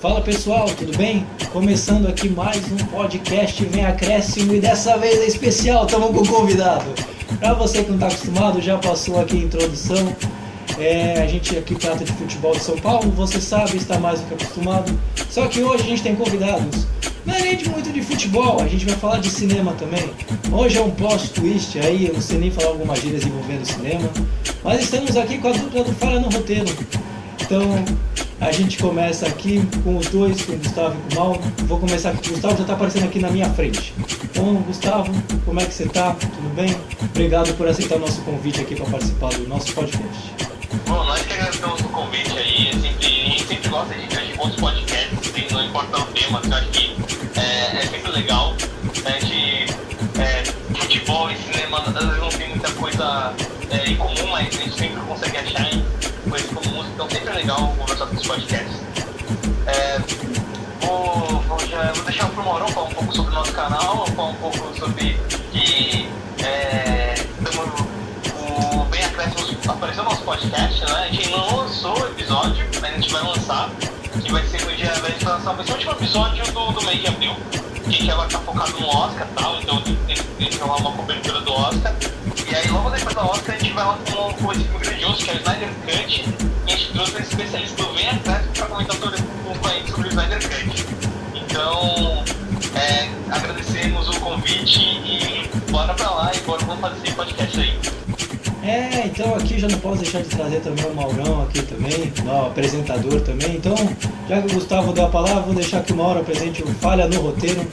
Fala pessoal, tudo bem? Começando aqui mais um podcast Vem Acréscimo e dessa vez é especial, estamos com um convidado. Para você que não está acostumado, já passou aqui a introdução. É, a gente aqui trata de futebol de São Paulo, você sabe, está mais do que acostumado. Só que hoje a gente tem convidados. Não é nem de muito de futebol, a gente vai falar de cinema também. Hoje é um plot twist aí, eu não sei nem falar algumas gírias envolvendo cinema. Mas estamos aqui com a dupla do Falha no Roteiro. Então, a gente começa aqui com os dois, com o Gustavo e com o Mauro. Vou começar aqui. O Gustavo já está aparecendo aqui na minha frente. Então, Gustavo, como é que você está? Tudo bem? Obrigado por aceitar o nosso convite aqui para participar do nosso podcast. Bom, nós que agradecemos o convite aí. A gente sempre gosta de de outros podcasts, não importa o tema, eu acho que é, é sempre legal. A gente, é, futebol e cinema, às vezes não tem muita coisa é, em comum, mas a gente sempre consegue achar em então sempre é legal conversar com os podcasts. É, vou, vou, já, vou deixar pro Maurão falar um pouco sobre o nosso canal, falar um pouco sobre que é, o Bem Acréscimos apareceu no nosso podcast, né? A gente não lançou o episódio, mas a gente vai lançar, que vai ser no dia, vai vai ser o último episódio do, do mês de abril, a gente agora tá focado no Oscar e tal, então tem, que rolar uma cobertura do Oscar. E aí logo depois do Oscar a gente vai lá com, esse filme grandioso, que é o Snyder Cut, e a gente trouxe esse especialista do Acréscimos pra comentar sobre, um o Snyder Cut. Então, é, agradecemos o convite e bora pra lá e bora vamos fazer esse podcast aí. É, então aqui já não posso deixar de trazer também o Maurão aqui também, o apresentador também. Então, já que o Gustavo deu a palavra, vou deixar que o Mauro apresente o Falha no Roteiro,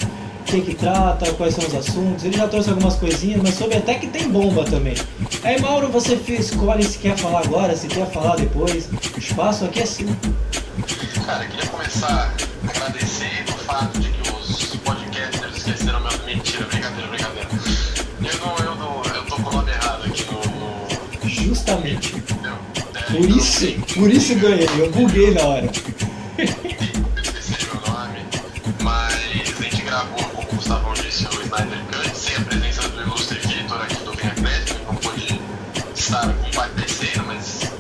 que que trata, quais são os assuntos. Ele já trouxe algumas coisinhas, mas soube até que tem bomba também. Aí, Mauro, você escolhe se quer falar agora, se quer falar depois. O espaço aqui é seu. Cara, eu queria começar agradecendo o fato de que os podcasters esqueceram meu. Mentira, brincadeira, brincadeira. Eu não, eu não, eu tô com o nome errado aqui no. Justamente. entendeu? É, Por então, isso, por isso ganhei, eu buguei na hora. o Gustavão disse, o Snyder Cut, sem a presença do ilustre Vitor aqui do Vinha Crédito, não pôde estar compartilhando, mas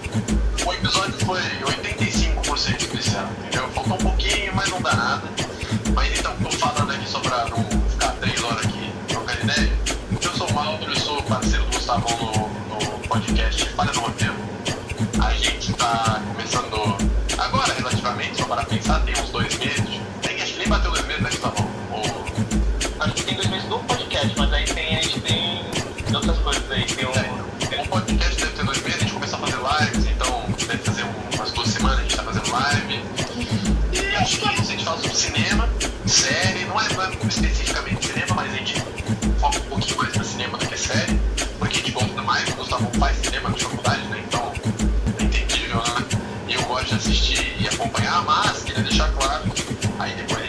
o episódio foi 85% especial, entendeu? Faltou um pouquinho, mas não dá nada. Mas então, tô falando aqui só pra não ficar três horas aqui trocando ideia. Eu sou o Mauro, eu sou parceiro do Gustavão no, no podcast Falha no Roteiro. A gente tá começando agora, relativamente, só para pensar, tem uns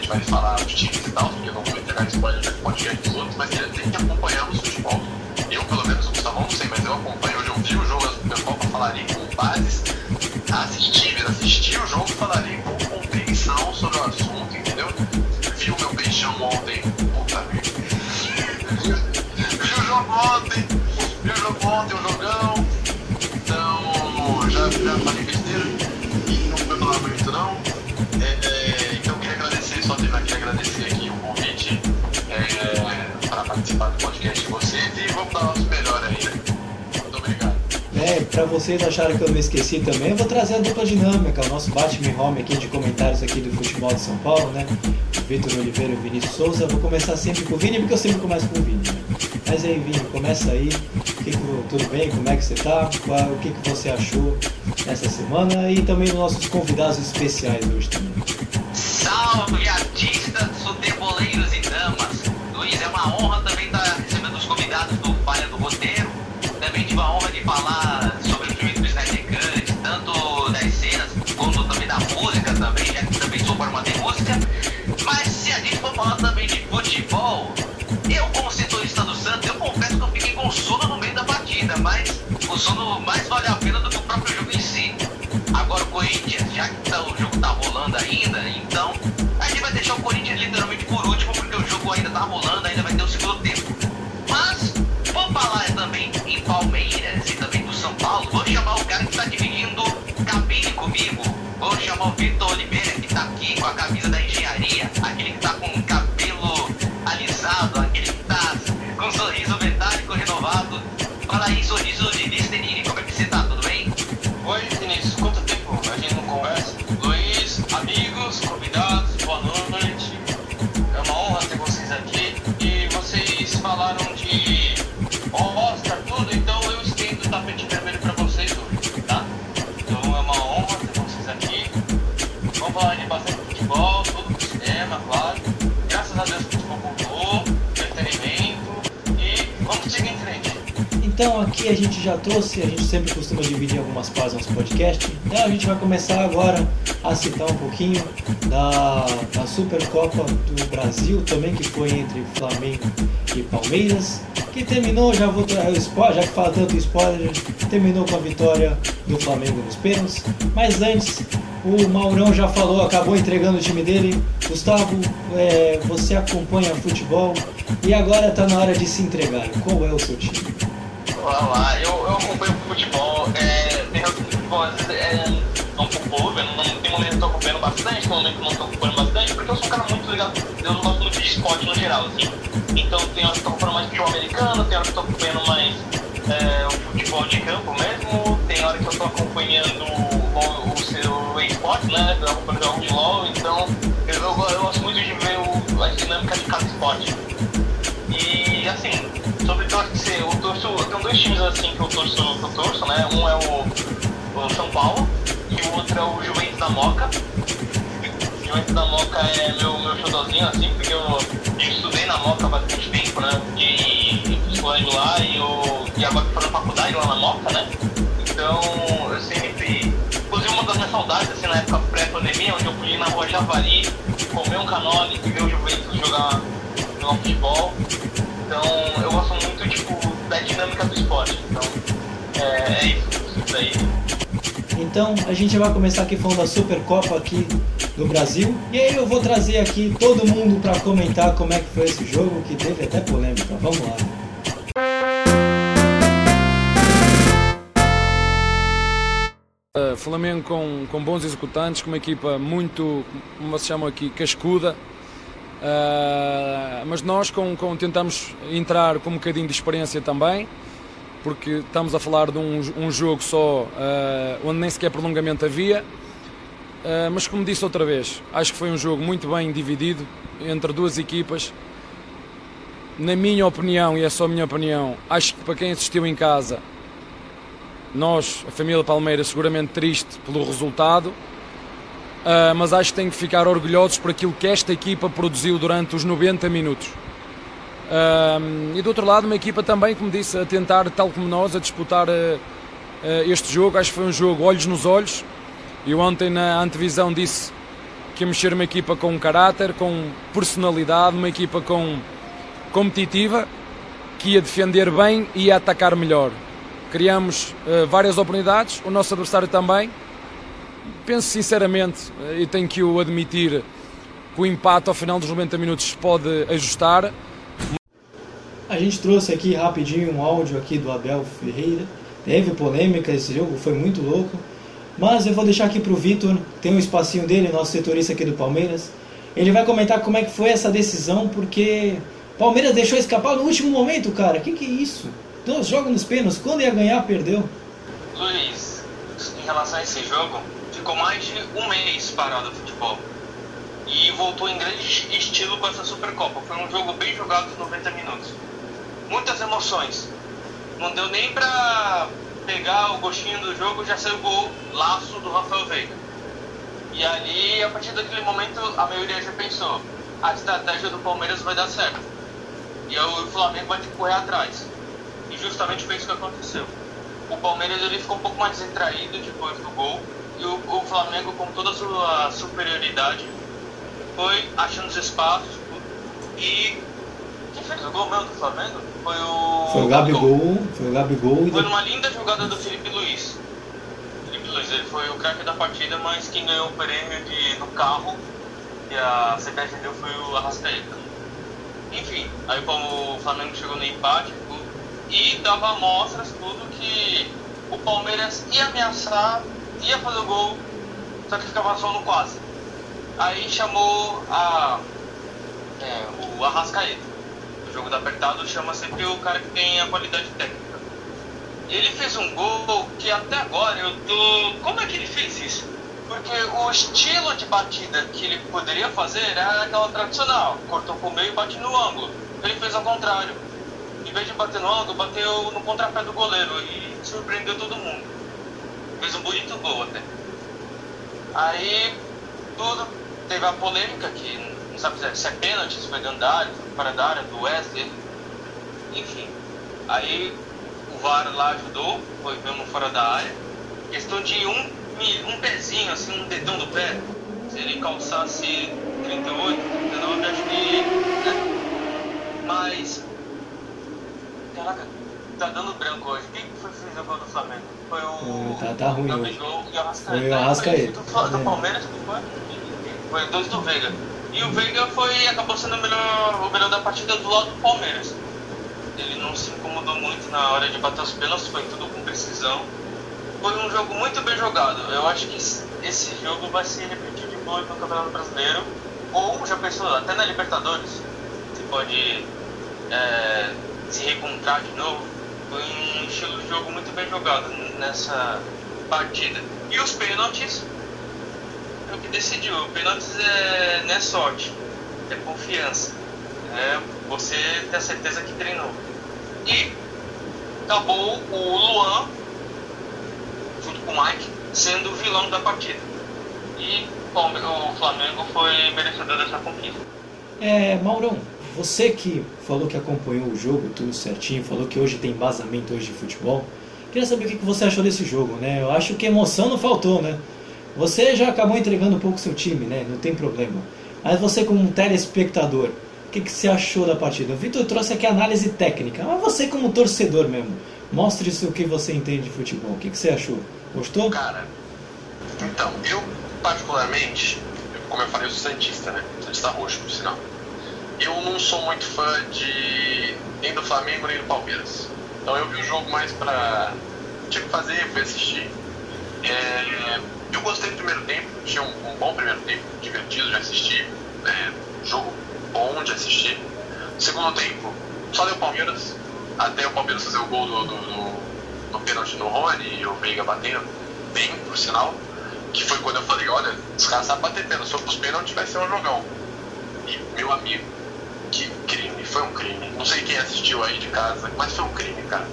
gente vai falar dos times e tal, porque eu não vou entregar spoiler do podcast dos outros, mas queria dizer que acompanhamos futebol. Eu, pelo menos, o Gustavão, não sei, mas eu acompanho, hoje eu vi o jogo do pessoal pra falar ali com bases, assisti, mesmo, assisti o jogo falaria com compreensão sobre o assunto, entendeu? Vi o meu peixão ontem, puta merda. Vi o jogo ontem, vi o jogo ontem, o jogão. Então, já, já falei besteira e não vou falar muito não. Do podcast de vocês e vamos dar nosso melhor aí? Muito obrigado. É, pra vocês acharem que eu me esqueci também, eu vou trazer a dupla dinâmica, o nosso Batman Home aqui de comentários aqui do futebol de São Paulo, né? Vitor Oliveira e Vinícius Souza. Eu vou começar sempre com o Vini, porque eu sempre começo com o Vini. Né? Mas aí, Vini, começa aí. Que que- tudo bem? Como é que você tá? Qual- o que, que você achou essa semana? E também os nossos convidados especiais hoje também. Convidados, boa noite. É uma honra ter vocês aqui. E vocês falaram de Oscar, tudo, então eu estendo o tapete vermelho pra vocês hoje, tá? Então é uma honra ter vocês aqui. Vamos falar de bastante futebol, tudo do cinema, claro. Graças a Deus o futebol voltou, entretenimento. E vamos seguir em frente. Então aqui a gente já trouxe, a gente sempre costuma dividir algumas páginas no podcast. Então a gente vai começar agora a citar um pouquinho da, da Supercopa do Brasil também, que foi entre Flamengo e Palmeiras, que terminou, já vou spoiler, já que fala tanto spoiler, terminou com a vitória do Flamengo nos pênaltis. Mas antes, o Maurão já falou, acabou entregando o time dele. Gustavo, é, você acompanha futebol e agora está na hora de se entregar. Qual é o seu time? Vamos lá, eu, eu acompanho futebol, é, futebol, às vezes é um pouco acompanhando bastante, tem eu não tô acompanhando bastante, porque eu sou um cara muito ligado, eu não gosto muito de esporte no geral, assim. Então tem horas que tô acompanhando mais futebol americano, tem horas que tô acompanhando mais é, o futebol de campo mesmo, tem hora que eu tô acompanhando o, o seu esporte, né, eu acompanho jogos de LOL, então eu, eu, eu gosto muito de ver o, a dinâmica de cada esporte. E assim, sobre torcer, eu torço, tenho dois times assim que eu torço, que eu torço, né? Um é o, o São Paulo e o outro é o Juventus da Moca. Juventus da Moca é meu, meu xodózinho, assim, porque eu, eu estudei na Moca há bastante tempo, né? E colégio lá e, eu, e agora tô fazendo faculdade lá na Moca, né? Então eu sempre. Inclusive uma das minhas saudades, assim, na época pré-pandemia, onde eu fui na rua Javari, comer um canole e ver o Juventus jogar, futebol. Então eu gosto muito tipo, da dinâmica do esporte. Então é, é isso, isso. Então a gente vai começar aqui falando da Supercopa aqui do Brasil. E aí eu vou trazer aqui todo mundo para comentar como é que foi esse jogo, que teve até polêmica. Vamos lá. Uh, Flamengo com, com bons executantes, com uma equipa muito, como se chama aqui, cascuda. Uh, mas nós com, com, tentamos entrar com um bocadinho de experiência também, porque estamos a falar de um, um jogo só uh, onde nem sequer prolongamento havia. Uh, mas como disse outra vez, acho que foi um jogo muito bem dividido entre duas equipas. Na minha opinião, e é só a minha opinião, acho que para quem assistiu em casa, nós, a família Palmeiras, seguramente triste pelo resultado, Uh, mas acho que tem que ficar orgulhosos por aquilo que esta equipa produziu durante os 90 minutos. Uh, e do outro lado, uma equipa também, como disse, a tentar, tal como nós, a disputar uh, este jogo. Acho que foi um jogo olhos nos olhos. E ontem na antevisão disse que íamos ser uma equipa com caráter, com personalidade, uma equipa com competitiva, que ia defender bem e ia atacar melhor. Criamos várias oportunidades, o nosso adversário também penso sinceramente, e tenho que o admitir, que o empate ao final dos 90 minutos pode ajustar. A gente trouxe aqui rapidinho um áudio aqui do Abel Ferreira. Teve polêmica, esse jogo foi muito louco. Mas eu vou deixar aqui para o Vitor, tem um espacinho dele, nosso setorista aqui do Palmeiras. Ele vai comentar como é que foi essa decisão, porque Palmeiras deixou escapar no último momento, cara. Que que é isso? Dois jogos nos pênaltis, quando ia ganhar, perdeu. Luiz, em relação a esse jogo, ficou mais de um mês parado o futebol. E voltou em grande estilo com essa Supercopa. Foi um jogo bem jogado de 90 minutos. Muitas emoções. Não deu nem pra pegar o gostinho do jogo, já saiu o gol laço do Rafael Veiga. E ali, a partir daquele momento, a maioria já pensou: a estratégia do Palmeiras vai dar certo. E o Flamengo vai ter que correr atrás. E justamente foi isso que aconteceu. O Palmeiras ele ficou um pouco mais retraído depois do gol e o, o, Flamengo, com toda a sua superioridade, foi achando os espaços e. Quem fez o gol mesmo do Flamengo? Foi o. Foi o Gabigol. Foi o Gabigol. Foi numa linda jogada do Felipe Luiz. Felipe Luiz, ele foi o craque da partida, mas quem ganhou o prêmio de, no carro que a CBF deu foi o Arrascaeta. Enfim, aí como o Flamengo chegou no empate e dava amostras tudo que o Palmeiras ia ameaçar ia fazer o gol, só que ficava só no quase. Aí chamou a, é, o Arrascaeta. Jogo da apertado chama sempre o cara que tem a qualidade técnica. Ele fez um gol que até agora eu tô. Como é que ele fez isso? Porque o estilo de batida que ele poderia fazer era aquela tradicional, cortou pro meio e bate no ângulo. Ele fez ao contrário. Em vez de bater no ângulo, bateu no contrapé do goleiro e surpreendeu todo mundo. Fez um bonito gol até. Aí tudo teve a polêmica que não sabe se é pênalti, se foi dentro da área, fora da área, do Wesley. Enfim. Aí o VAR lá ajudou, foi mesmo fora da área. Questão de um, um pezinho, assim, um dedão do pé. Se ele calçasse 38, 39, acho que. Né? Mas. Caraca, tá dando branco hoje. Quem foi que fez o gol do Flamengo? Foi o. Tá, tá ruim hoje. E o Arrascaeta. Foi o Arrascaeta. Do, do Palmeiras que foi? Foi dois do Veiga. E o Veiga foi, acabou sendo o melhor, o melhor da partida do lado do Palmeiras. Ele não se incomodou muito na hora de bater os pênaltis, foi tudo com precisão. Foi um jogo muito bem jogado. Eu acho que esse jogo vai se repetir de novo no Campeonato Brasileiro. Ou, já pensou, até na Libertadores. Você pode é, se reencontrar de novo. Foi um estilo de jogo muito bem jogado nessa partida. E os pênaltis, o que decidiu. Pênaltis é, não é sorte, é confiança. É você ter a certeza que treinou. E acabou o Luan, junto com o Mike, sendo o vilão da partida. E o Flamengo foi merecedor dessa conquista. É, Maurão, você que falou que acompanhou o jogo tudo certinho, falou que hoje tem embasamento hoje de futebol, queria saber o que você achou desse jogo, né? Eu acho que emoção não faltou, né? Você já acabou entregando um pouco seu time, né? Não tem problema. Mas você como um telespectador, o que, que você achou da partida? O Vitor trouxe aqui análise técnica, mas você como torcedor mesmo, mostre isso o que você entende de futebol. O que, que você achou? Gostou? Cara, então, eu particularmente, como eu falei, eu sou Santista, né? Santista roxo, por sinal. Eu não sou muito fã de nem do Flamengo nem do Palmeiras. Então eu vi o jogo mais pra. Tinha que fazer, fui assistir. É, eu gostei do primeiro tempo, tinha um, um bom primeiro tempo, divertido de assistir, é, jogo bom de assistir. Segundo tempo, só deu Palmeiras, até o Palmeiras fazer o gol do, do, do, do pênalti no Rony e o Veiga batendo bem, por sinal. Que foi quando eu falei, olha, os caras sabem bater pênalti, for pros pênaltis vai ser um jogão. E meu amigo, que crime, foi um crime. Não sei quem assistiu aí de casa, mas foi um crime, cara.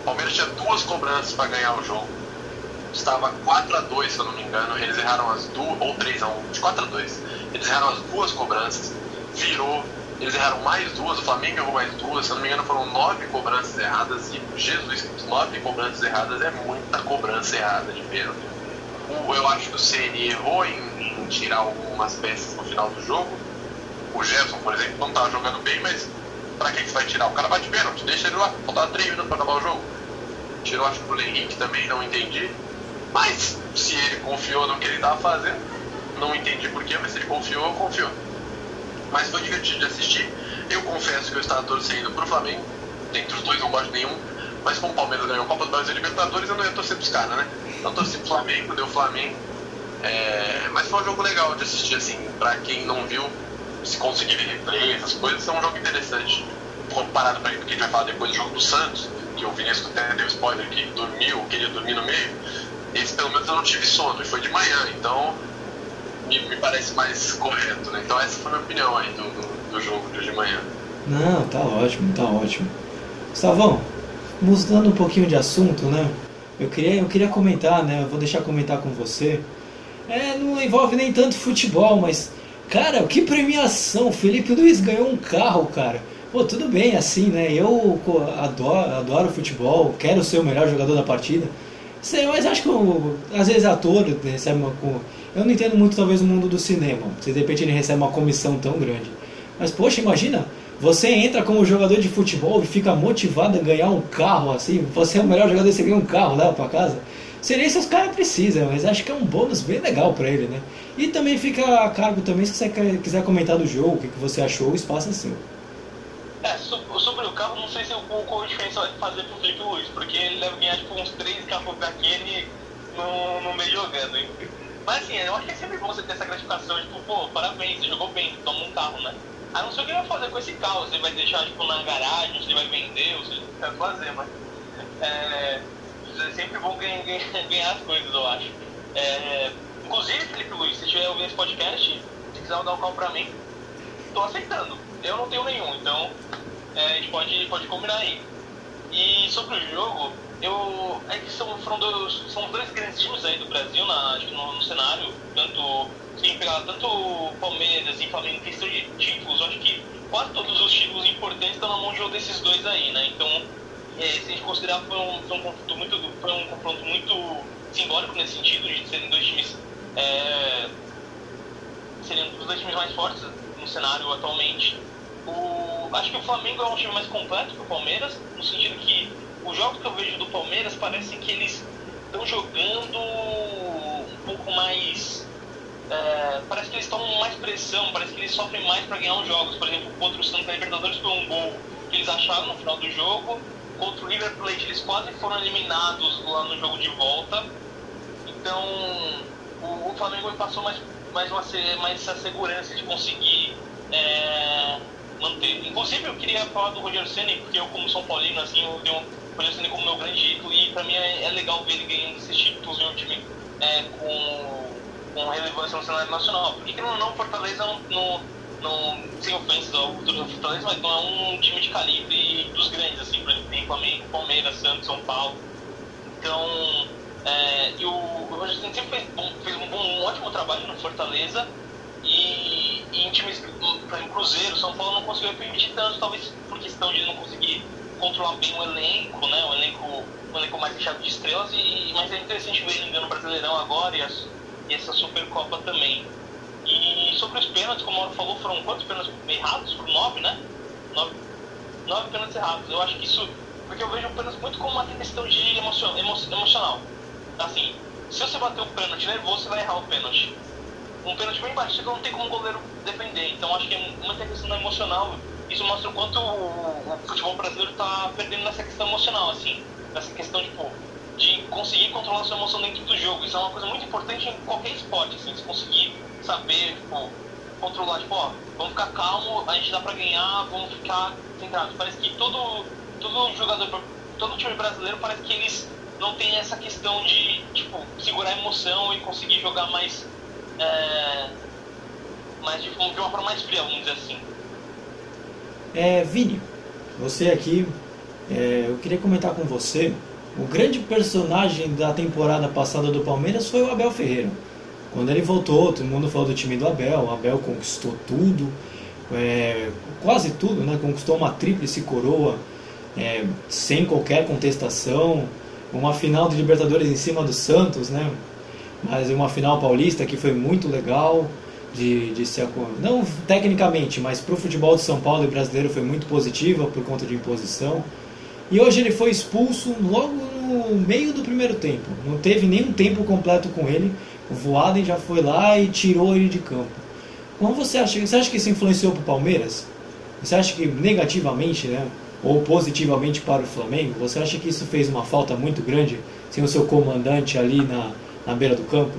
O Palmeiras tinha duas cobranças para ganhar o jogo estava 4 a 2 se eu não me engano, eles erraram as duas, ou 3 a 1 de 4 a 2 eles erraram as duas cobranças, virou, eles erraram mais duas, o Flamengo errou mais duas, se eu não me engano foram 9 cobranças erradas, e Jesus, 9 cobranças erradas é muita cobrança errada de pênalti. Eu acho que o CN errou em, em tirar algumas peças no final do jogo, o Gerson, por exemplo, não estava jogando bem, mas pra que você vai tirar? O cara bate pênalti, deixa ele lá, faltava 3 minutos para acabar o jogo. Tirou, acho que o Henrique também, não entendi. Mas se ele confiou no que ele estava fazendo, não entendi porquê, mas se ele confiou, confiou. Mas foi divertido de assistir. Eu confesso que eu estava torcendo pro Flamengo. Dentre os dois não gosto de nenhum. Mas como o Palmeiras ganhou a Copa do Brasil Libertadores, eu não ia torcer pros caras, né? Então torci pro Flamengo, deu Flamengo. É... Mas foi um jogo legal de assistir, assim, pra quem não viu, se conseguir ver replay, essas coisas, é um jogo interessante. Comparado para porque a gente vai falar depois do jogo do Santos, que o Vinícius até deu spoiler que dormiu, queria dormir no meio esse pelo menos eu não tive sono, e foi de manhã, então me, me parece mais correto, né? Então essa foi a minha opinião aí do, do, do jogo de manhã. Não, tá ótimo, tá ótimo. Gustavão, mudando um pouquinho de assunto, né? Eu queria, eu queria comentar, né? Eu vou deixar comentar com você. É, não envolve nem tanto futebol, mas, cara, que premiação! Felipe Luiz ganhou um carro, cara. Pô, tudo bem, assim, né? Eu adoro, adoro futebol, quero ser o melhor jogador da partida. Sei, mas acho que às vezes ator recebe uma. Eu não entendo muito, talvez, o mundo do cinema. Se de repente ele recebe uma comissão tão grande. Mas, poxa, imagina, você entra como jogador de futebol e fica motivado a ganhar um carro assim. Você é o melhor jogador e você ganha um carro, leva pra casa. Seria isso os caras precisam, mas acho que é um bônus bem legal para ele, né? E também fica a cargo também, se você quiser comentar do jogo, o que você achou, o espaço é seu. É, sobre sei se o qual diferença vai fazer pro Felipe Luiz, porque ele deve ganhar tipo uns 3 carros daquele no, no meio jogando, hein? Mas assim, eu acho que é sempre bom você ter essa gratificação, tipo, pô, parabéns, você jogou bem, toma um carro, né? A não ser o que ele vai fazer com esse carro, você vai deixar tipo na garagem, você vai vender, você vai fazer, mas é, é sempre bom ganhar, ganhar, as coisas, eu acho. É, inclusive, Felipe Luiz, se tiver ouvindo esse podcast, se quiser dar um carro pra mim, tô aceitando. Eu não tenho nenhum, então é, a gente pode, pode combinar aí. E sobre o jogo, eu é que são, foram dois, são dois grandes times aí do Brasil na, no, no cenário, tanto sim, pegar tanto Palmeiras e Flamengo em questão de títulos, acho que quase todos os títulos importantes estão na mão de um desses dois aí, né? Então, é, se a gente considerar foi um, foi um confronto muito foi um confronto muito simbólico nesse sentido de serem dois times é, seriam os dois times mais fortes no cenário atualmente. O, acho que o Flamengo é um time mais completo que o Palmeiras, no sentido que os jogos que eu vejo do Palmeiras parecem que eles estão jogando um pouco mais. É, parece que eles estão mais pressão, parece que eles sofrem mais para ganhar os jogos. Por exemplo, contra o Santos Libertadores foi um gol que eles acharam no final do jogo. Contra o River Plate eles quase foram eliminados lá no jogo de volta. Então o, o Flamengo passou mais, mais, uma, mais essa segurança de conseguir é, manter. Inclusive eu queria falar do Rogério Senna, porque eu como São Paulino, assim, eu tenho o Senna como meu grande ídolo e para mim é, é, legal ver ele ganhando esses títulos em um time é, com, com relevância no cenário nacional. Porque não, não Fortaleza não, não, não sem ofensas ao futuro Fortaleza, mas não é um time de calibre dos grandes, assim, por exemplo, tem Flamengo, Palmeiras, Santos, São Paulo. Então, é, e o, o Rogério Senna sempre fez, bom, fez um, bom, um ótimo trabalho no Fortaleza e, e em Cruzeiro, São Paulo não conseguiu repetir tanto, talvez por questão de não conseguir controlar bem o elenco, né? O elenco, o elenco mais fechado de estrelas, e, mas é interessante ver ele ganhando o Brasileirão agora e, as, e essa Supercopa também. E sobre os pênaltis, como o Mauro falou, foram quantos pênaltis errados? Foram nove, né? Nove, nove pênaltis errados. Eu acho que isso. Porque eu vejo o pênalti muito como uma questão de emoção, emo, emocional. Assim, se você bater o pênalti nervoso, você vai errar o pênalti. Um pênalti bem baixo, não tem como o goleiro defender. Então acho que é muita questão emocional isso mostra o quanto o, futebol brasileiro está perdendo nessa questão emocional, assim, nessa questão tipo, de conseguir controlar sua emoção dentro do jogo. Isso é uma coisa muito importante em qualquer esporte, assim, de conseguir saber, tipo, controlar, tipo, ó, vamos ficar calmo, a gente dá pra ganhar, vamos ficar centrados. Parece que todo, todo jogador, todo time brasileiro parece que eles não tem essa questão de, tipo, segurar a emoção e conseguir jogar mais, é, mais de, de uma forma mais fria, vamos dizer assim. É, Vini, você aqui, é, eu queria comentar com você. O grande personagem da temporada passada do Palmeiras foi o Abel Ferreira. Quando ele voltou, todo mundo falou do time do Abel. O Abel conquistou tudo, é, quase tudo, né? Conquistou uma tríplice coroa é, sem qualquer contestação. Uma final de Libertadores em cima do Santos, né? Mas uma final paulista que foi muito legal de, de ser não tecnicamente, mas para o futebol de São Paulo e brasileiro foi muito positiva por conta de imposição. E hoje ele foi expulso logo no meio do primeiro tempo. Não teve nenhum tempo completo com ele. O Voaden já foi lá e tirou ele de campo. Como você acha? Você acha que isso influenciou para o Palmeiras? Você acha que negativamente, né, ou positivamente para o Flamengo? Você acha que isso fez uma falta muito grande sem o seu comandante ali na, na beira do campo?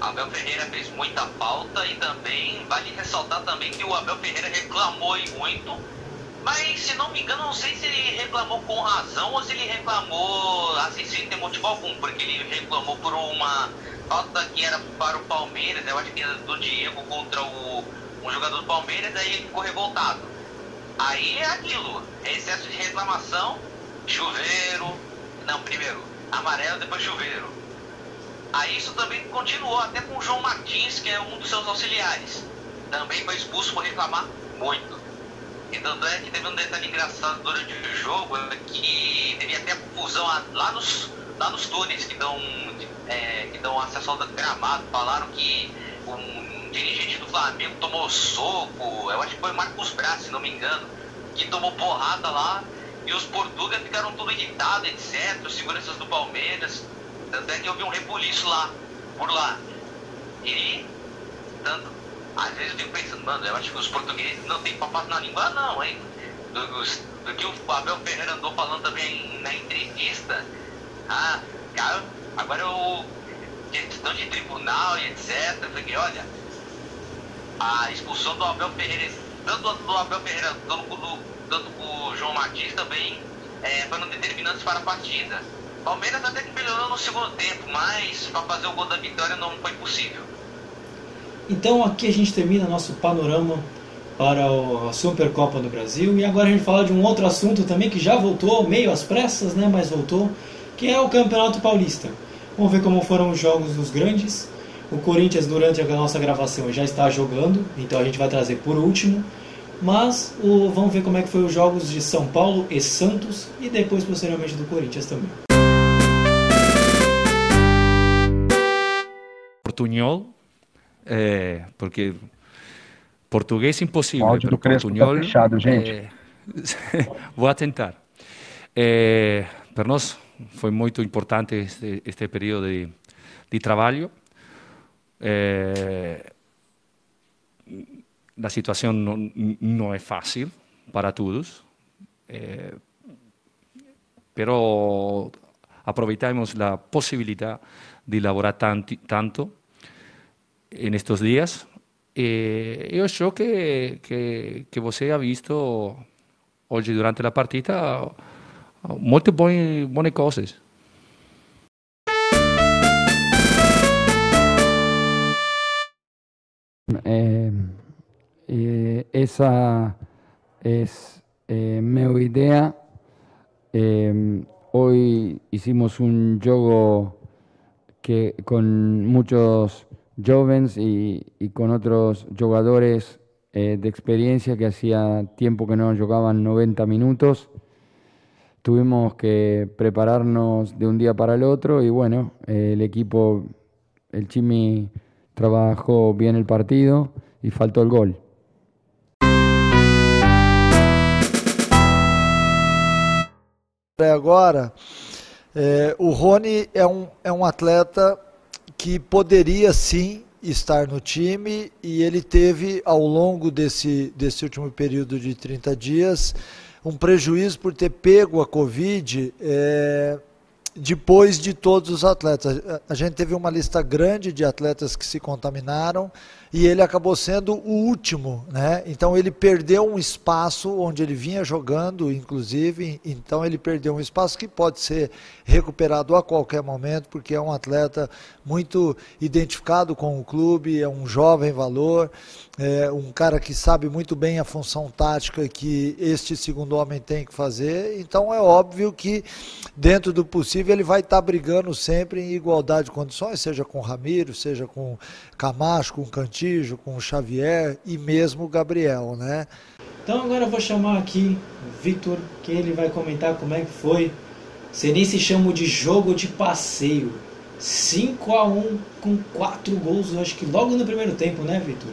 Abel Ferreira fez muita falta e também vale ressaltar também que o Abel Ferreira reclamou e muito, mas se não me engano, não sei se ele reclamou com razão ou se ele reclamou assim sem ter motivo algum, porque ele reclamou por uma falta que era para o Palmeiras, eu acho que era do Diego contra o um jogador do Palmeiras, aí ele ficou revoltado. Aí é aquilo, é excesso de reclamação, chuveiro, não, primeiro amarelo, depois chuveiro Aí isso também continuou até com o João Martins, que é um dos seus auxiliares. Também foi expulso por reclamar muito. E tanto é que teve um detalhe engraçado durante o jogo, é que teve até confusão lá nos, lá nos túneis que dão, é, que dão acesso ao gramado. Falaram que um dirigente do Flamengo tomou soco, eu acho que foi Marcos Braz, se não me engano, que tomou porrada lá. E os portugueses ficaram tudo irritados, etc. Os seguranças do Palmeiras. Tanto é que eu vi um rebuliço lá, por lá. E, tanto, às vezes eu fico pensando, mano, eu acho que os portugueses não tem papas na língua, não, hein? Do, do, que o Abel Ferreira andou falando também na entrevista. Ah, cara, agora eu. questão de tribunal e etc. Eu falei, olha, a expulsão do Abel Ferreira, tanto do Abel Ferreira quanto do, tanto do João Martins também é, foram determinantes para a partida. Palmeiras até que melhorou no segundo tempo, mas para fazer o gol da vitória não foi possível. Então aqui a gente termina nosso panorama para a Supercopa do Brasil e agora a gente fala de um outro assunto também que já voltou, meio às pressas, né, mas voltou, que é o Campeonato Paulista. Vamos ver como foram os jogos dos grandes. O Corinthians, durante a nossa gravação, já está jogando, então a gente vai trazer por último. Mas o, vamos ver como é que foi os jogos de São Paulo e Santos e depois posteriormente do Corinthians também. Portunhol, é, porque português impossível. O áudio do Crespo Portunhol, tá fechado, gente. É, vou tentar. É, para nós foi muito importante este, este período de, de trabalho. É, a situação não, não é fácil para todos, é, pero aproveitamos a possibilidade de elaborar tanto, tanto en estos días. Eu acho que, que, que você ha visto hoje durante a partida muito boas, boas coisas. Eh, eh, esa es eh, mi idea. Eh, hoy hicimos un juego que con muchos jóvenes y, con otros jugadores eh, de experiencia que hacía tiempo que no jugaban 90 minutos. Tuvimos que prepararnos de un día para el otro y bueno, eh, el equipo, el Chimi trabajó bien el partido y faltó el gol. Agora, é, o Rony é um, é um atleta que poderia sim estar no time e ele teve ao longo desse, desse último período de 30 dias um prejuízo por ter pego a Covid é, depois de todos os atletas. A gente teve uma lista grande de atletas que se contaminaram e ele acabou sendo o último, né? Então ele perdeu um espaço onde ele vinha jogando, inclusive, então ele perdeu um espaço que pode ser recuperado a qualquer momento, porque é um atleta muito identificado com o clube, é um jovem valor, é um cara que sabe muito bem a função tática que este segundo homem tem que fazer. Então é óbvio que dentro do possível ele vai estar tá brigando sempre em igualdade de condições, seja com Ramiro, seja com Camacho, com Montijo, com Xavier e mesmo Gabriel, né? Então agora eu vou chamar aqui o Victor, que ele vai comentar como é que foi. Você nem se chama de jogo de passeio. 5 a 1 com 4 gols, acho que logo no primeiro tempo, né, Victor?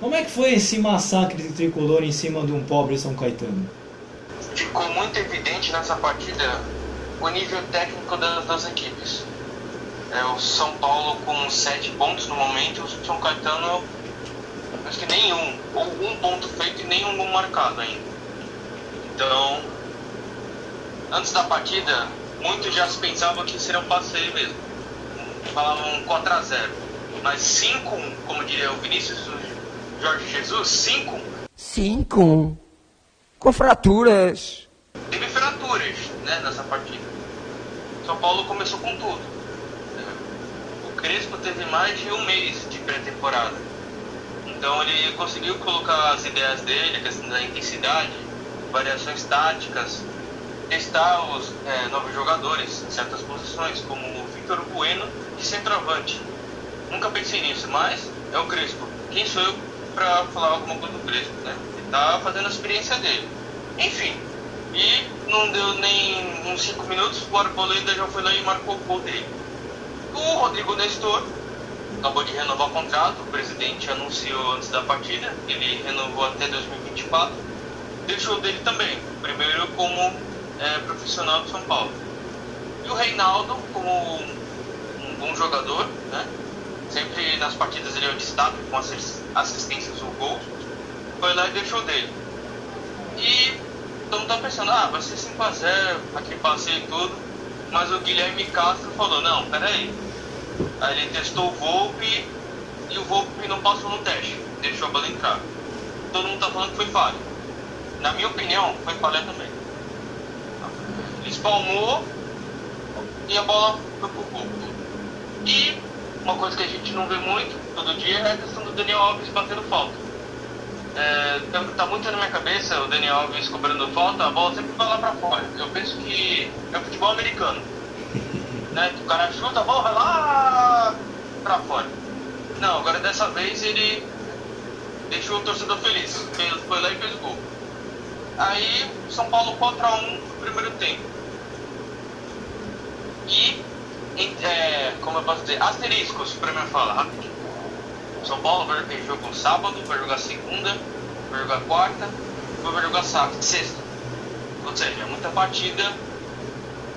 Como é que foi esse massacre de tricolor em cima de um pobre São Caetano? Ficou muito evidente nessa partida o nível técnico das duas equipes. É, o São Paulo com 7 pontos no momento, o São Caetano acho que nenhum, ou um ponto feito e nenhum gol marcado ainda. Então, antes da partida, muitos já se pensavam que seria um passeio mesmo. Falavam 4 a 0 Mas 5 como diria o Vinícius Jorge Jesus, 5 5 com fraturas. Teve fraturas né, nessa partida. São Paulo começou com tudo Crespo teve mais de um mês de pré-temporada. Então ele conseguiu colocar as ideias dele, a questão da intensidade, variações táticas, testar os é, novos jogadores em certas posições, como o Victor Bueno de centroavante. Nunca pensei nisso, mas é o Crespo. Quem sou eu para falar alguma coisa do Crespo, né? Ele tá fazendo a experiência dele. Enfim, e não deu nem uns 5 minutos, o Arboleda já foi lá e marcou o gol dele. O Rodrigo Nestor acabou de renovar o contrato, o presidente anunciou antes da partida, ele renovou até 2024, deixou dele também, primeiro como é, profissional do São Paulo. E o Reinaldo, como um bom jogador, né? Sempre nas partidas ele é o destaque com assistências ou gols, foi lá e deixou dele. E todo mundo tá pensando, ah, vai ser 5x0, aqui passei e tudo mas o Guilherme Castro falou, não, peraí. Aí ele testou o Volpe e o Volpe não passou no teste, deixou a bola entrar. Todo mundo tá falando que foi falha. Na minha opinião, foi falha também. Ele espalmou e a bola foi pro Volpe. E uma coisa que a gente não vê muito todo dia é a questão do Daniel Alves batendo falta. É, tá muito na minha cabeça o Daniel Alves cobrando falta, a bola sempre vai lá pra fora. Eu penso que é futebol americano. Né? O cara chuta, a bola vai lá pra fora. Não, agora dessa vez ele deixou o torcedor feliz. Foi lá e fez o gol. Aí São Paulo 4x1 no primeiro tempo. E, é, como eu posso dizer, asteriscos pra minha fala, rapidinho. São Paulo vai ter jogo sábado, vai jogar segunda, vai jogar quarta, vai jogar sábado, sexta. Ou seja, é muita partida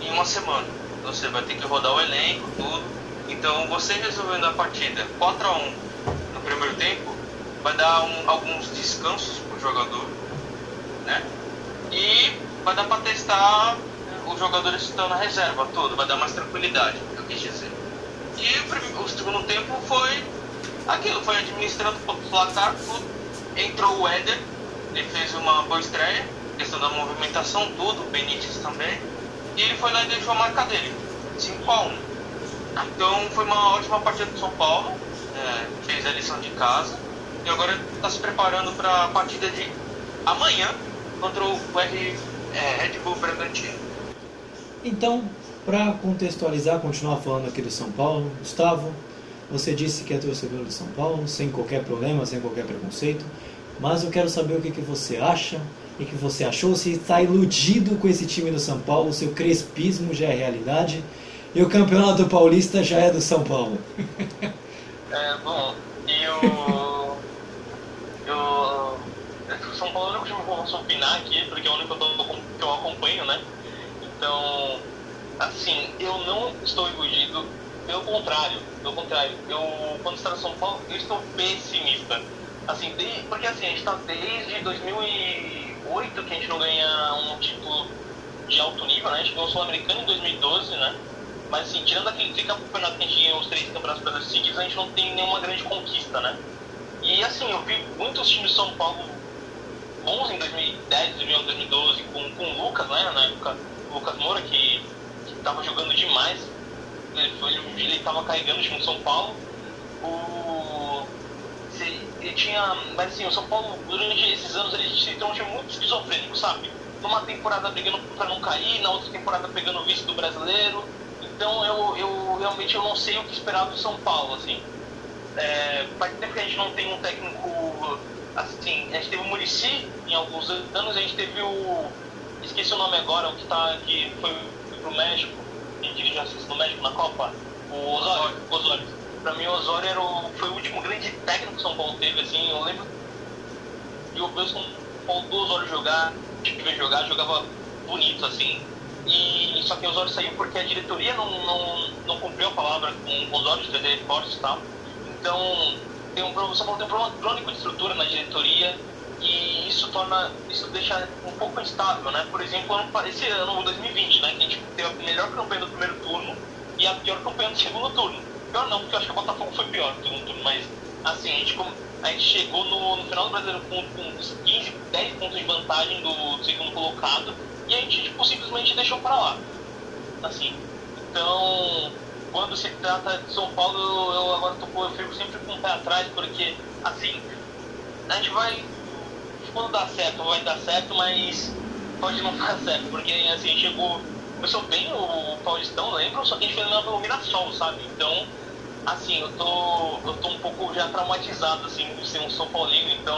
em uma semana. Você vai ter que rodar o elenco, tudo. Então você resolvendo a partida 4 a 1 no primeiro tempo, vai dar um, alguns descansos pro jogador, né? E vai dar para testar os jogadores que estão na reserva, tudo, vai dar mais tranquilidade, eu quis dizer. E o, segundo tempo foi aquilo, foi administrando o placar. Entrou o Éder, ele fez uma boa estreia, questão da movimentação, tudo, o Benítez também. E ele foi lá e deixou a marca dele, 5 a 1 Então foi uma ótima partida do São Paulo, é, fez a lição de casa e agora está se preparando para a partida de amanhã contra o R, é, Red Bull Bragantino. Então, para contextualizar, continuar falando aqui do São Paulo, Gustavo, você disse que é torcedor do São Paulo, sem qualquer problema, sem qualquer preconceito, mas eu quero saber o que, que você acha, o que você achou, se está iludido com esse time do São Paulo, seu crespismo já é realidade e o Campeonato Paulista já é do São Paulo. é, bom, eu. Eu. O São Paulo é o único time que eu posso opinar aqui, porque é o único que eu acompanho, né? Então, assim, eu não estou iludido pelo contrário, pelo contrário, eu quando está no São Paulo, eu estou pessimista. Assim, porque assim, a gente está desde 2008 que a gente não ganha um título de alto nível, né? A gente ganhou o Sul-Americano em 2012, né? Mas assim, tirando aquele campeonato que a gente ganhou os três campeonatos seguidos, a gente não tem nenhuma grande conquista, né? E assim, eu vi muitos times de São Paulo bons em 2010, 2011, 2012, com, com o Lucas, né? Na época, o Lucas Moura, que estava jogando demais ele, tava carregando o time do São Paulo. O, ele tinha. Mas assim, o São Paulo, durante esses anos, ele se tornou um muito esquizofrênico, sabe? Numa temporada brigando para não cair, na outra temporada pegando o vice do brasileiro. Então eu, eu realmente eu não sei o que esperar do São Paulo, assim. É, faz tempo que a gente não tem um técnico assim, a gente teve o Murici em alguns anos, a gente teve o. Esqueci o nome agora, o que tá. que foi pro México que dirige assiste no México na Copa, o Osório. Osório. Pra mim, o Osório era o, foi o último grande técnico que São Paulo teve, assim, eu lembro de eu ver o São Paulo do Osório jogar, de ver jogar, jogava bonito, assim, e só que o Osório saiu porque a diretoria não, não, não cumpriu a palavra com o Osório de trazer reforços e tal. Então, tem um, São Paulo tem um problema crônico de estrutura na diretoria, e isso torna, isso deixa um pouco instável, né? Por exemplo, esse ano, 2020, né? Que a gente teve a melhor campanha do primeiro turno e a pior campanha do segundo turno. Pior não, porque eu acho que o Botafogo foi pior no segundo turno, mas assim, a gente, a gente chegou no, no final do brasileiro com, com 15, 10 pontos de vantagem do segundo colocado e a gente tipo, simplesmente deixou para lá. Assim, então quando se trata de São Paulo, eu agora tô, eu fico sempre com o pé atrás, porque assim, a gente vai quando dá certo vai dar certo, mas pode não dar certo, porque assim, chegou. Começou bem o Paulistão, lembro, só que a gente fez pelo Mirassol, sabe? Então, assim, eu tô, eu tô um pouco já traumatizado, assim, de ser um São Paulino, então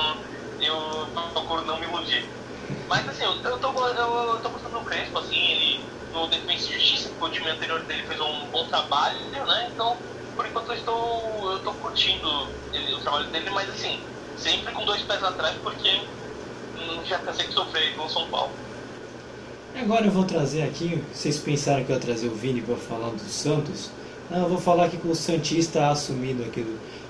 eu procuro não me iludir. Mas assim, eu, eu, tô, eu, eu tô gostando do Crespo, assim, ele no Defensa e Justiça, que foi o time anterior dele, fez um bom trabalho, né? Então, por enquanto eu estou, eu tô curtindo ele, o trabalho dele, mas assim, sempre com dois pés atrás, porque já cansei de sofrer com São Paulo. Agora eu vou trazer aqui, vocês pensaram que eu ia trazer o Vini para falar do Santos? Não, eu vou falar aqui com o Santista assumido aqui,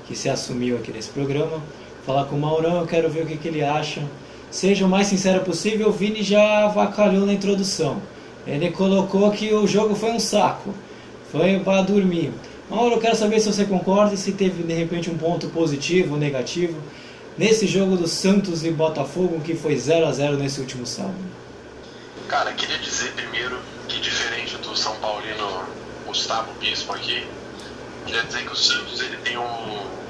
que se assumiu aqui nesse programa. Falar com o Maurão, eu quero ver o que, que ele acha. Seja o mais sincero possível, o Vini já avacalhou na introdução. Ele colocou que o jogo foi um saco. Foi para dormir. Mauro, eu quero saber se você concorda e se teve de repente um ponto positivo ou negativo nesse jogo do Santos e Botafogo que foi 0 a 0 nesse último sábado. Cara, queria dizer primeiro que diferente do São Paulino Gustavo Bispo aqui, queria dizer que o Santos ele tem um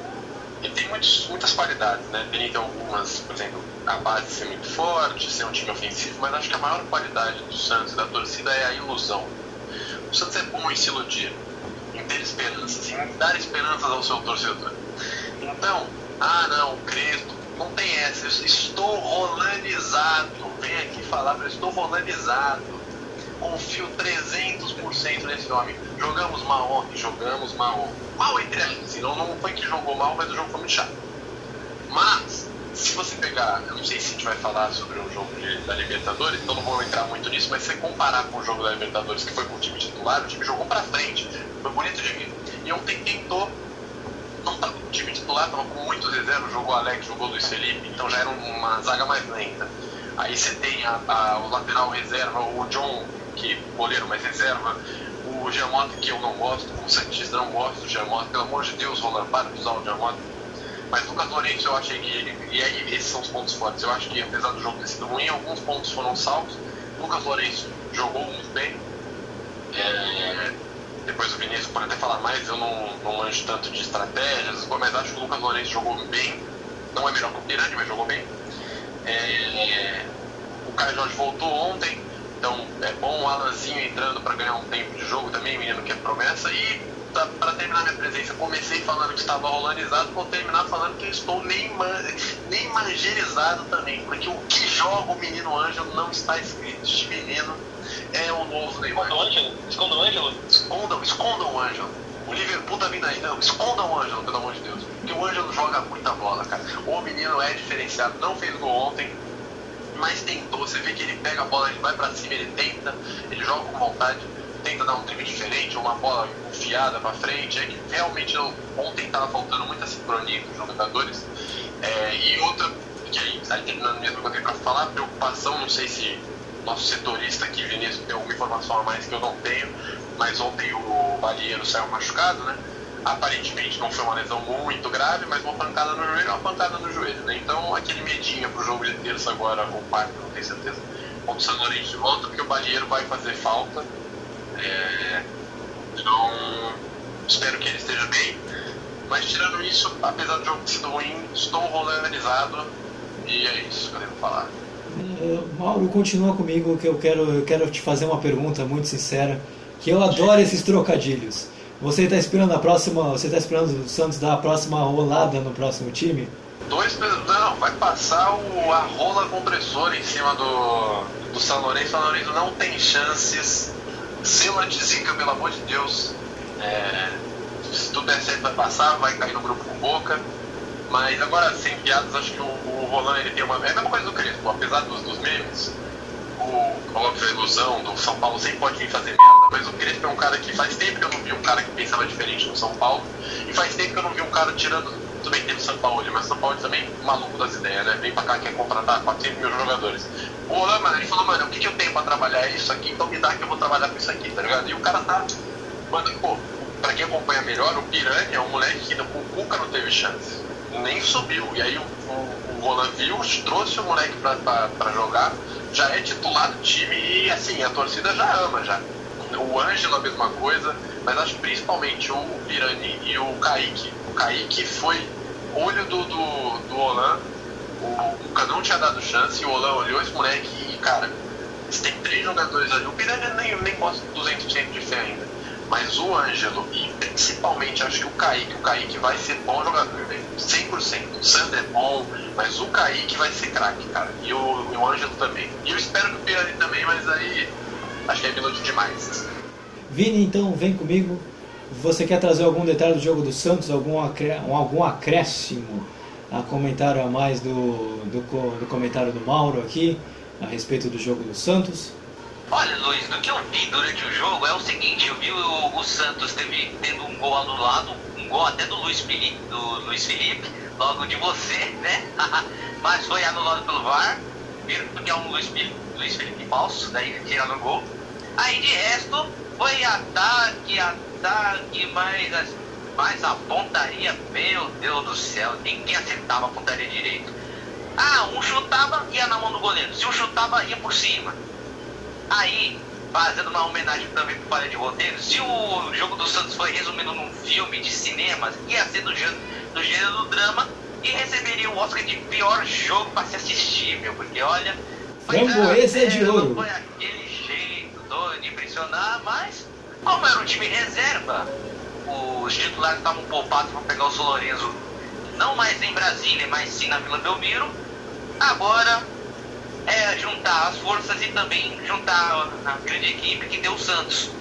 ele tem muitos, muitas qualidades, né? Tem algumas, por exemplo, a base ser muito forte, ser um time ofensivo, mas acho que a maior qualidade do Santos e da torcida é a ilusão. O Santos é bom em se iludir, em ter esperanças, em dar esperanças ao seu torcedor. Então, ah não, o Crespo, não tem essa, eu estou rolanizado, vem aqui falar, eu estou rolanizado confio 300% nesse homem. Jogamos mal ontem, jogamos mal. Mal entre aspas, não, não foi que jogou mal, mas o jogo foi muito chato. Mas, se você pegar, eu não sei se a gente vai falar sobre o jogo de, da Libertadores, então não vou entrar muito nisso, mas se você comparar com o jogo da Libertadores, que foi com o time titular, o time jogou pra frente, foi bonito de ver. E ontem tentou, não com o time titular, tava com muitos reservas, jogou Alex, jogou Luiz Felipe, então já era uma zaga mais lenta. Aí você tem a, a, o lateral reserva, o John que goleiro mais reserva, o Giamota que eu não gosto, o Santista não gosta do Giamota, pelo amor de Deus, Roland, para de usar o Giamota. Mas Lucas Lourenço eu achei que, e aí esses são os pontos fortes, eu acho que apesar do jogo ter sido ruim, alguns pontos foram salvos. Lucas Lourenço jogou muito bem. É, depois o Vinícius pode até falar mais, eu não, não manjo tanto de estratégias, mas acho que o Lucas Lourenço jogou bem. Não é melhor que o Pirani, mas jogou bem. É, o Caio Jorge voltou ontem, então é bom o Alanzinho entrando para ganhar um tempo de jogo também, menino que é promessa. E tá, para terminar minha presença, comecei falando que estava rolanizado, vou terminar falando que estou nem, man, nem mangerizado também, porque o que joga o menino Ângelo não está escrito. Este menino é o novo Neymar. Esconda o Ângelo? Esconda o Ângelo? Escondam, escondam o Ângelo. O Liverpool tá vindo aí, não. Escondam o Ângelo, pelo amor de Deus. Porque o Ângelo joga muita bola, cara. O menino é diferenciado, não fez gol ontem mas tentou. Você vê que ele pega a bola, ele vai para cima, ele tenta, ele joga com vontade, tenta dar um drible diferente, uma bola enfiada para frente. É que realmente ontem estava faltando muita sincronia com os jogadores. É, e outra, que aí, aí terminando mesmo que eu tenho para falar, preocupação, não sei se nosso setorista aqui, Vinícius, tem alguma informação a mais que eu não tenho, mas ontem o Balieiro saiu machucado, né? aparentemente não foi uma lesão muito grave, mas uma pancada no joelho é uma pancada no joelho, né? Então aquele medinho pro jogo de terça agora, ou quarta, não tenho certeza, contra o São Lourenço de volta, porque o Balieiro vai fazer falta. É... Então espero que ele esteja bem. Mas tirando isso, apesar do jogo ter sido ruim, estou rolanizado e é isso que eu devo falar. Uh, Mauro, continua comigo que eu quero, eu quero te fazer uma pergunta muito sincera, que eu adoro esses trocadilhos. Você está esperando a próxima. Você está esperando o Santos dar a próxima rolada no próximo time? Dois não, vai passar o, a rola compressora em cima do, do São Lourenço. São Lourenço não tem chances. Seu antizica, pelo amor de Deus. É, se tudo der certo vai passar, vai cair no grupo com boca. Mas agora, sem piadas, acho que o Roland ele tem uma. É a mesma coisa do Crespo, apesar dos, dos memes o, óbvio, a ilusão do São Paulo sempre pode fazer merda, mas o Crespo é um cara que faz tempo que eu não vi um cara que pensava diferente no São Paulo, e faz tempo que eu não vi um cara tirando, tudo bem, tem o São Paulo, mas o São Paulo também maluco das ideias, né? Vem pra cá, quer contratar 400 mil jogadores. O Olan, mano, ele falou, mano, o que, que eu tenho pra trabalhar é isso aqui, então me dá que eu vou trabalhar com isso aqui, tá ligado? E o cara tá, mano, pô, pra quem acompanha melhor, o Piranha é um moleque que o Cuca não teve chance, nem subiu, e aí o, o Roland viu, trouxe o moleque pra, pra, pra jogar, já é titular do time e assim, a torcida já ama já. O Ângelo a mesma coisa, mas acho principalmente o Pirani e o Kaique. O Kaique foi olho do, do, do Olan, o Cuca não tinha dado chance, e o Olan olhou esse moleque e, cara, tem três jogadores ali. O Pirani nem, nem gosta 200% de fé ainda. Mas o Ângelo e principalmente acho que o Kaique, o Kaique vai ser bom jogador, velho. 100%. O Sander é bom, mas o Kaique vai ser craque, cara. E o, o Ângelo também. E eu espero que o Pirani também, mas aí acho que é minuto demais. Vini, então vem comigo. Você quer trazer algum detalhe do jogo do Santos, algum, acré algum acréscimo a comentário a mais do, do, do comentário do Mauro aqui a respeito do jogo do Santos? Olha, Luiz, do que eu vi durante o jogo é o seguinte, eu vi o, o Santos teve, tendo um gol anulado, um gol até do Luiz Felipe, do Luiz Felipe, logo de você, né? Mas foi anulado pelo VAR, porque é um Luiz Felipe, Luiz Felipe falso, daí tiraram o gol. Aí de resto, foi ataque, ataque mas, as- mas a pontaria, meu Deus do céu, ninguém acertava a pontaria direito. Ah, um chutava, ia na mão do goleiro. Se um chutava, ia por cima. Aí, fazendo uma homenagem também pro Falha de Roteiro, se o jogo do Santos foi resumido num filme de cinemas, ia ser do, do gênero do drama e receberia o Oscar de pior jogo pra se assistir, meu, porque olha. foi- Framboesa é de não ouro. Foi aquele jeito doido de impressionar, mas como era um time reserva, os titulares estavam poupados para pegar o São Lourenço, não mais em Brasília, mas sim na Vila Belmiro. Agora é juntar as forças e também juntar a grande equipe que tem o Santos.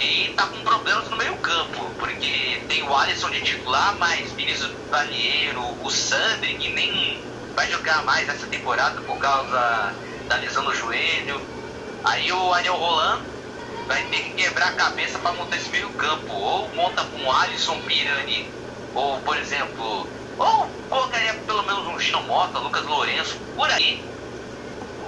E tá com problemas no meio campo, porque tem o Alisson de titular, mas Vinícius Valieiro, o Sandri, que nem vai jogar mais essa temporada por causa da lesão no joelho. Aí o Ariel Roland vai ter que quebrar a cabeça para montar esse meio campo. Ou monta com Alisson Pirani, ou por exemplo, ou colocaria pelo menos um Gino Mota, Lucas Lourenço, por aí.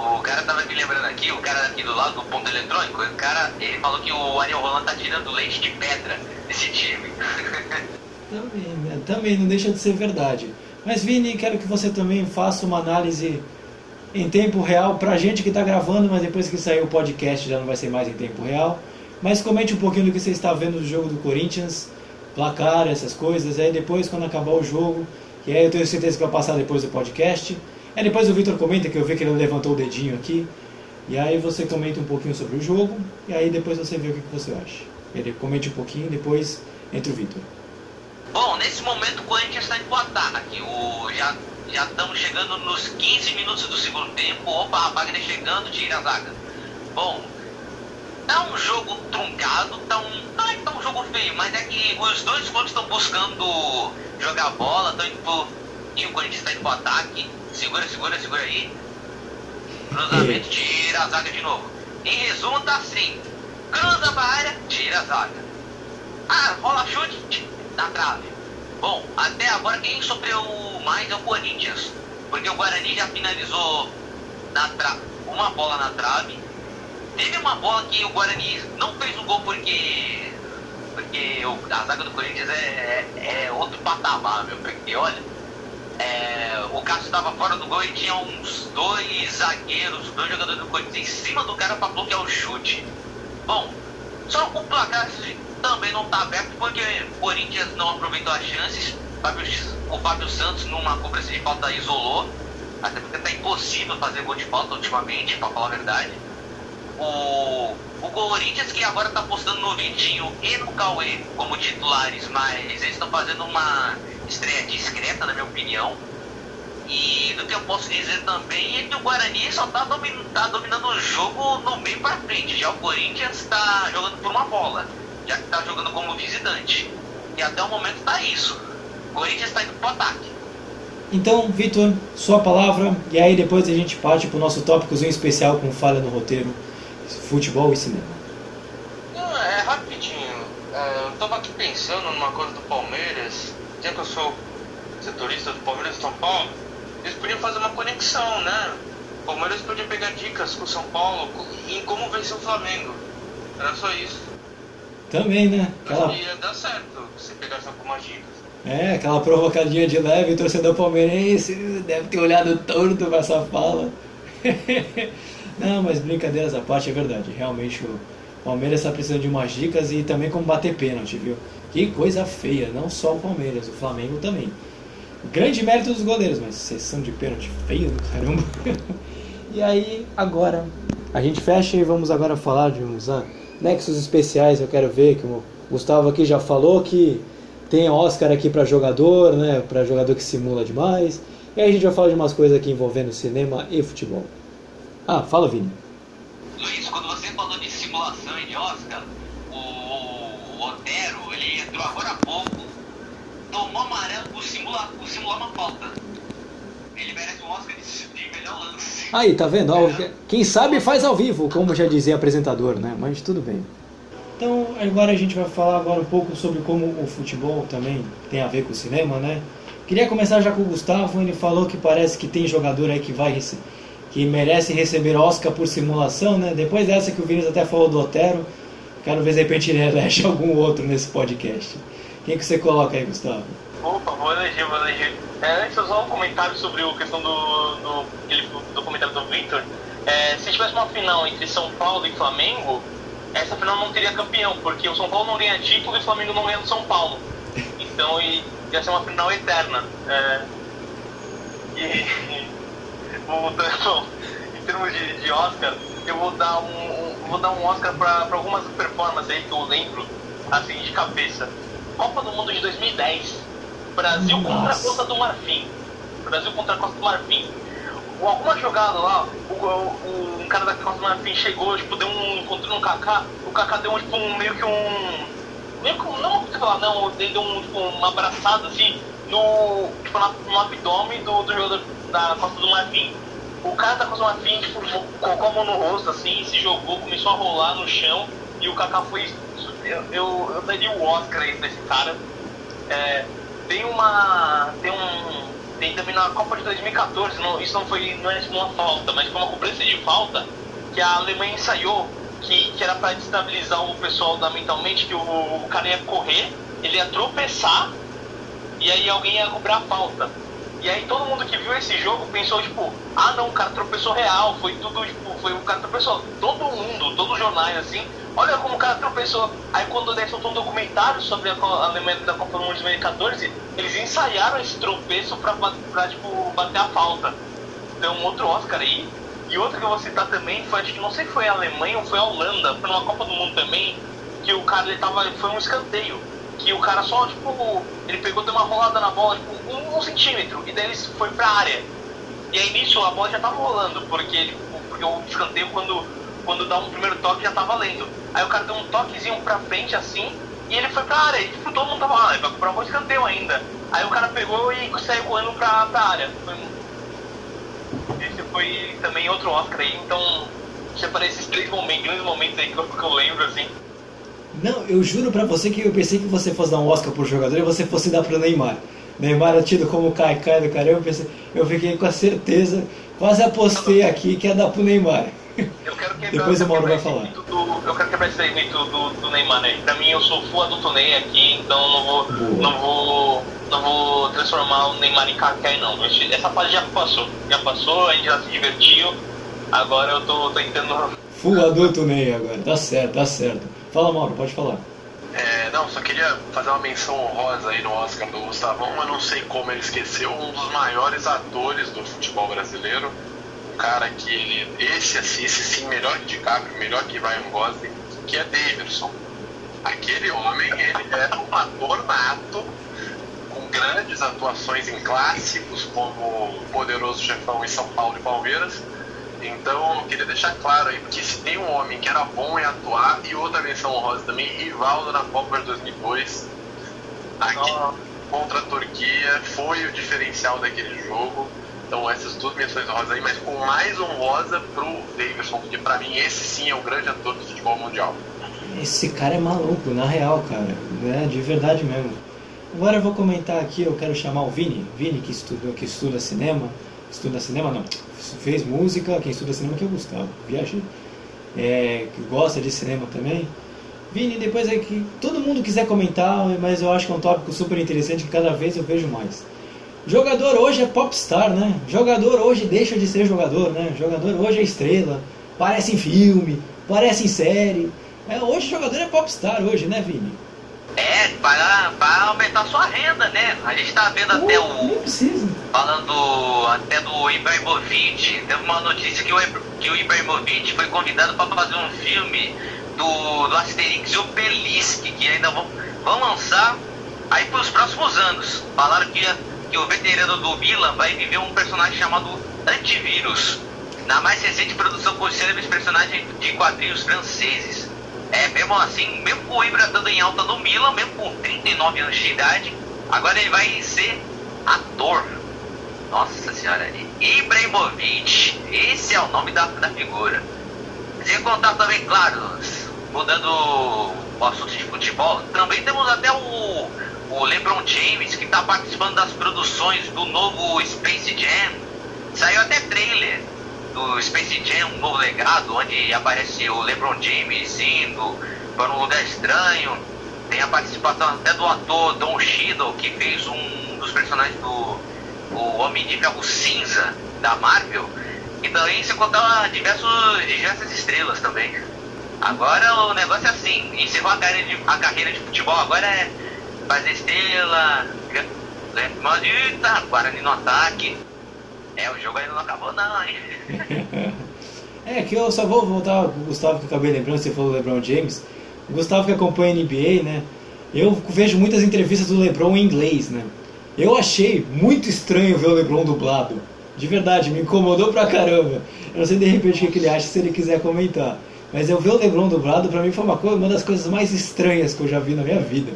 O cara tava me lembrando aqui, o cara aqui do lado do ponto eletrônico, o cara, ele falou que o Ariel Roland tá tirando leite de pedra desse time. Também, né? também não deixa de ser verdade. Mas Vini, quero que você também faça uma análise em tempo real pra gente que tá gravando, mas depois que sair o podcast já não vai ser mais em tempo real. Mas comente um pouquinho do que você está vendo do jogo do Corinthians, placar, essas coisas. Aí depois, quando acabar o jogo, que aí eu tenho certeza que vai passar depois do podcast. Aí depois o Vitor comenta, que eu vi que ele levantou o dedinho aqui. E aí você comenta um pouquinho sobre o jogo, e aí depois você vê o que você acha. Ele comente um pouquinho, depois entra o Vitor. Bom, nesse momento o Corinthians está pro ataque. O, já já estamos chegando nos 15 minutos do segundo tempo. Opa, a Wagner chegando, tira a zaga. Bom, tá um jogo truncado, tá um, não é que tá um jogo feio, mas é que os dois clubes estão buscando jogar bola, pro, e o Corinthians está indo pro ataque. Segura, segura, segura aí. Cruzamento, tira a zaga de novo. Em resumo, tá assim. Cruza pra área, tira a zaga. Ah, rola chute na trave. Bom, até agora quem sofreu mais é o Corinthians. Porque o Guarani já finalizou na tra... uma bola na trave. Teve uma bola que o Guarani não fez o gol porque. Porque o- a zaga do Corinthians é, é, é outro patamar, meu. Porque olha, é, o Cássio estava fora do gol e tinha uns dois zagueiros, dois jogadores do Corinthians em cima do cara para bloquear o chute. Bom, só o placar também não está aberto porque o Corinthians não aproveitou as chances. O Fábio Santos, numa cobrança de falta, isolou. Até porque está impossível fazer gol de falta ultimamente, para falar a verdade. O, o Corinthians que agora está apostando no Vitinho e no Cauê como titulares, mas eles estão fazendo uma estreia discreta, na minha opinião. E do que eu posso dizer também é que o Guarani só está dominando o jogo no meio para frente. Já o Corinthians está jogando por uma bola, já que está jogando como visitante. E até o momento está isso. O Corinthians está indo pro ataque. Então, Vitor, sua palavra, e aí depois a gente parte para o nosso tópicozinho especial com falha no roteiro, futebol e cinema. Não, é rapidinho. É, eu tava aqui pensando numa coisa do Palmeiras. Já que eu sou setorista do Palmeiras de São Paulo, eles podiam fazer uma conexão, né? O Palmeiras podia pegar dicas com o São Paulo em como vencer o Flamengo. Era só isso. Também, né? Aquela, ia dar certo se pegasse algumas dicas. é, aquela provocadinha de leve, o torcedor palmeirense deve ter olhado torto para essa fala. Não, mas brincadeiras à parte, é verdade. Realmente o Palmeiras está precisando de umas dicas e também como bater pênalti, viu? Que coisa feia, não só o Palmeiras, o Flamengo também. Grande mérito dos goleiros, mas sessão de pênalti feia do caramba. e aí, agora, a gente fecha e vamos agora falar de uns ah, nexos especiais. Eu quero ver que o Gustavo aqui já falou que tem Oscar aqui para jogador, né? Para jogador que simula demais. E aí a gente vai falar de umas coisas aqui envolvendo cinema e futebol. Ah, fala, Vini. Luiz, quando você falou de simulação e de Oscar, o, o Otero, ele entrou agora há pouco, tomou amarelo por simular, por simular uma falta. Ele merece um Oscar de, de melhor lance. Aí, tá vendo? Quem sabe faz ao vivo, como já dizia o apresentador, né? Mas tudo bem. Então, agora a gente vai falar agora um pouco sobre como o futebol também tem a ver com o cinema, né? Queria começar já com o Gustavo, ele falou que parece que tem jogador aí que vai rece- que merece receber Oscar por simulação, né? Depois dessa que o Vinícius até falou do Otero, Quero ver se de repente ele elege algum outro nesse podcast. Quem que você coloca aí, Gustavo? Opa, vou eleger, vou eleger. É, antes, só um comentário sobre a questão do, do, aquele documentário do Victor. É, se tivesse uma final entre São Paulo e Flamengo, essa final não teria campeão, porque o São Paulo não ganha título e o Flamengo não ganha do São Paulo. Então ia ser uma final eterna. É, e, voltando, em termos de, de Oscar, eu vou dar um, um vou dar um Oscar para algumas performances aí que eu lembro, assim, de cabeça. Copa do Mundo de 2010. Brasil Nossa. contra a Costa do Marfim. Brasil contra a Costa do Marfim. Alguma jogada lá, o, o, um cara da Costa do Marfim chegou, tipo, deu um encontrou no Kaká, o Kaká deu tipo, um, meio que um. Meio que não sei lá, não, ele deu um, tipo, uma abraçada assim no, tipo, no abdômen do, do jogador da Costa do Marfim. O cara da Costa do Marfim, tipo, colocou a mão no rosto assim, se jogou, começou a rolar no chão e o Kaká foi. Eu, eu, eu daria o Oscar aí pra esse cara. É, tem uma. Tem um. Tem também na Copa de 2014, não, isso não foi não é uma falta, mas foi uma cobrança de falta que a Alemanha ensaiou que, que era para destabilizar o pessoal da mentalmente, que o, o cara ia correr, ele ia tropeçar e aí alguém ia cobrar a falta. E aí todo mundo que viu esse jogo pensou, tipo, ah não, o cara tropeçou real, foi tudo, tipo, foi o cara tropeçou. Todo mundo, todos os jornais assim, olha como o cara tropeçou. Aí quando eles soltou um documentário sobre a Alemanha da Copa do Mundo de 2014, eles ensaiaram esse tropeço pra, pra tipo, bater a falta. Então um outro Oscar aí. E outro que eu vou citar também foi, acho que não sei se foi a Alemanha ou foi a Holanda, foi numa Copa do Mundo também, que o cara ele tava. Foi um escanteio que o cara só, tipo, ele pegou, deu uma rolada na bola, tipo, um, um centímetro, e daí ele foi pra área. E aí nisso a bola já tava rolando, porque porque o escanteio quando, quando dá um primeiro toque já tava lendo. Aí o cara deu um toquezinho pra frente assim, e ele foi pra área, e tipo, todo mundo tava lá, ele vai comprar um escanteio ainda. Aí o cara pegou e saiu correndo pra, pra área. Foi, esse foi também outro Oscar aí, então separei esses três momentos, grandes momentos aí que eu, que eu lembro assim. Não, eu juro pra você que eu pensei que você fosse dar um Oscar pro jogador e você fosse dar pro Neymar. Neymar é tido como cai cai do caramba, eu, pensei, eu fiquei com a certeza, quase apostei aqui que ia dar pro Neymar. Eu quero quebrar, Depois o Mauro vai falar. Do, eu quero quebrar esse mito do, do Neymar, né? Pra mim eu sou fã do Ney aqui, então não vou, não vou, não vou transformar o Neymar em Kaká não. Essa fase já passou, já passou, a gente já se divertiu. Agora eu tô, tô tentando. Full adulto Ney agora, tá certo, tá certo. Fala, Mauro, pode falar. É, não, só queria fazer uma menção honrosa aí no Oscar do Gustavão, mas não sei como ele esqueceu um dos maiores atores do futebol brasileiro. Um cara que ele, esse assim, esse sim, melhor que DiCaprio, melhor que Ryan Gosling, que é Davidson. Aquele homem, ele é um ator nato, com grandes atuações em clássicos como Poderoso Chefão em São Paulo e Palmeiras então eu queria deixar claro aí, porque se tem um homem que era bom em atuar, e outra menção honrosa também, Rivaldo na Copa de 2002, aqui ah. contra a Turquia, foi o diferencial daquele jogo. Então essas duas menções honrosas aí, mas com mais honrosa pro Davidson, porque pra mim esse sim é o grande ator do futebol mundial. Esse cara é maluco, na real, cara, né? de verdade mesmo. Agora eu vou comentar aqui, eu quero chamar o Vini, Vini que estudou, que estuda cinema, estuda cinema não, fez música, quem estuda cinema que é o Gustavo, viajei, é, que gosta de cinema também. Vini, depois é que todo mundo quiser comentar, mas eu acho que é um tópico super interessante que cada vez eu vejo mais. Jogador hoje é popstar, né? Jogador hoje deixa de ser jogador, né? Jogador hoje é estrela, parece em filme, parece em série. É, hoje jogador é popstar hoje, né, Vini? É, para, para aumentar sua renda, né? A gente tá vendo até o. Falando até do Ibrahimovic. Teve uma notícia que o, que o Ibrahimovic foi convidado para fazer um filme do, do Asterix e o Belisc, que ainda vão, vão lançar aí para os próximos anos. Falaram que, que o veterano do Milan vai viver um personagem chamado Antivírus. Na mais recente produção com célebres personagens de quadrinhos franceses. É, mesmo assim, mesmo com o Ibra estando em alta no Milan, mesmo com 39 anos de idade, agora ele vai ser ator. Nossa senhora, Ibrahimovic, esse é o nome da, da figura. Sem contar também, claro, mudando o assunto de futebol, também temos até o, o LeBron James, que está participando das produções do novo Space Jam. Saiu até trailer do Space Jam, um novo legado, onde aparece o LeBron James indo para um lugar estranho. Tem a participação até do ator Don Cheadle, que fez um dos personagens do o Homem de Ferro Cinza da Marvel. E também se contar diversos, diversas estrelas também. Agora o negócio é assim, encerrou a carreira de, a carreira de futebol, agora é fazer estrela, Maldita, Guarani no ataque. É, o jogo ainda não acabou não, hein? é, que eu só vou voltar Gustavo que eu acabei lembrando, você falou do LeBron James. O Gustavo que acompanha a NBA, né? Eu vejo muitas entrevistas do LeBron em inglês, né? Eu achei muito estranho ver o LeBron dublado. De verdade, me incomodou pra caramba. Eu não sei de repente o que ele acha se ele quiser comentar. Mas eu ver o LeBron dublado pra mim foi uma, coisa, uma das coisas mais estranhas que eu já vi na minha vida.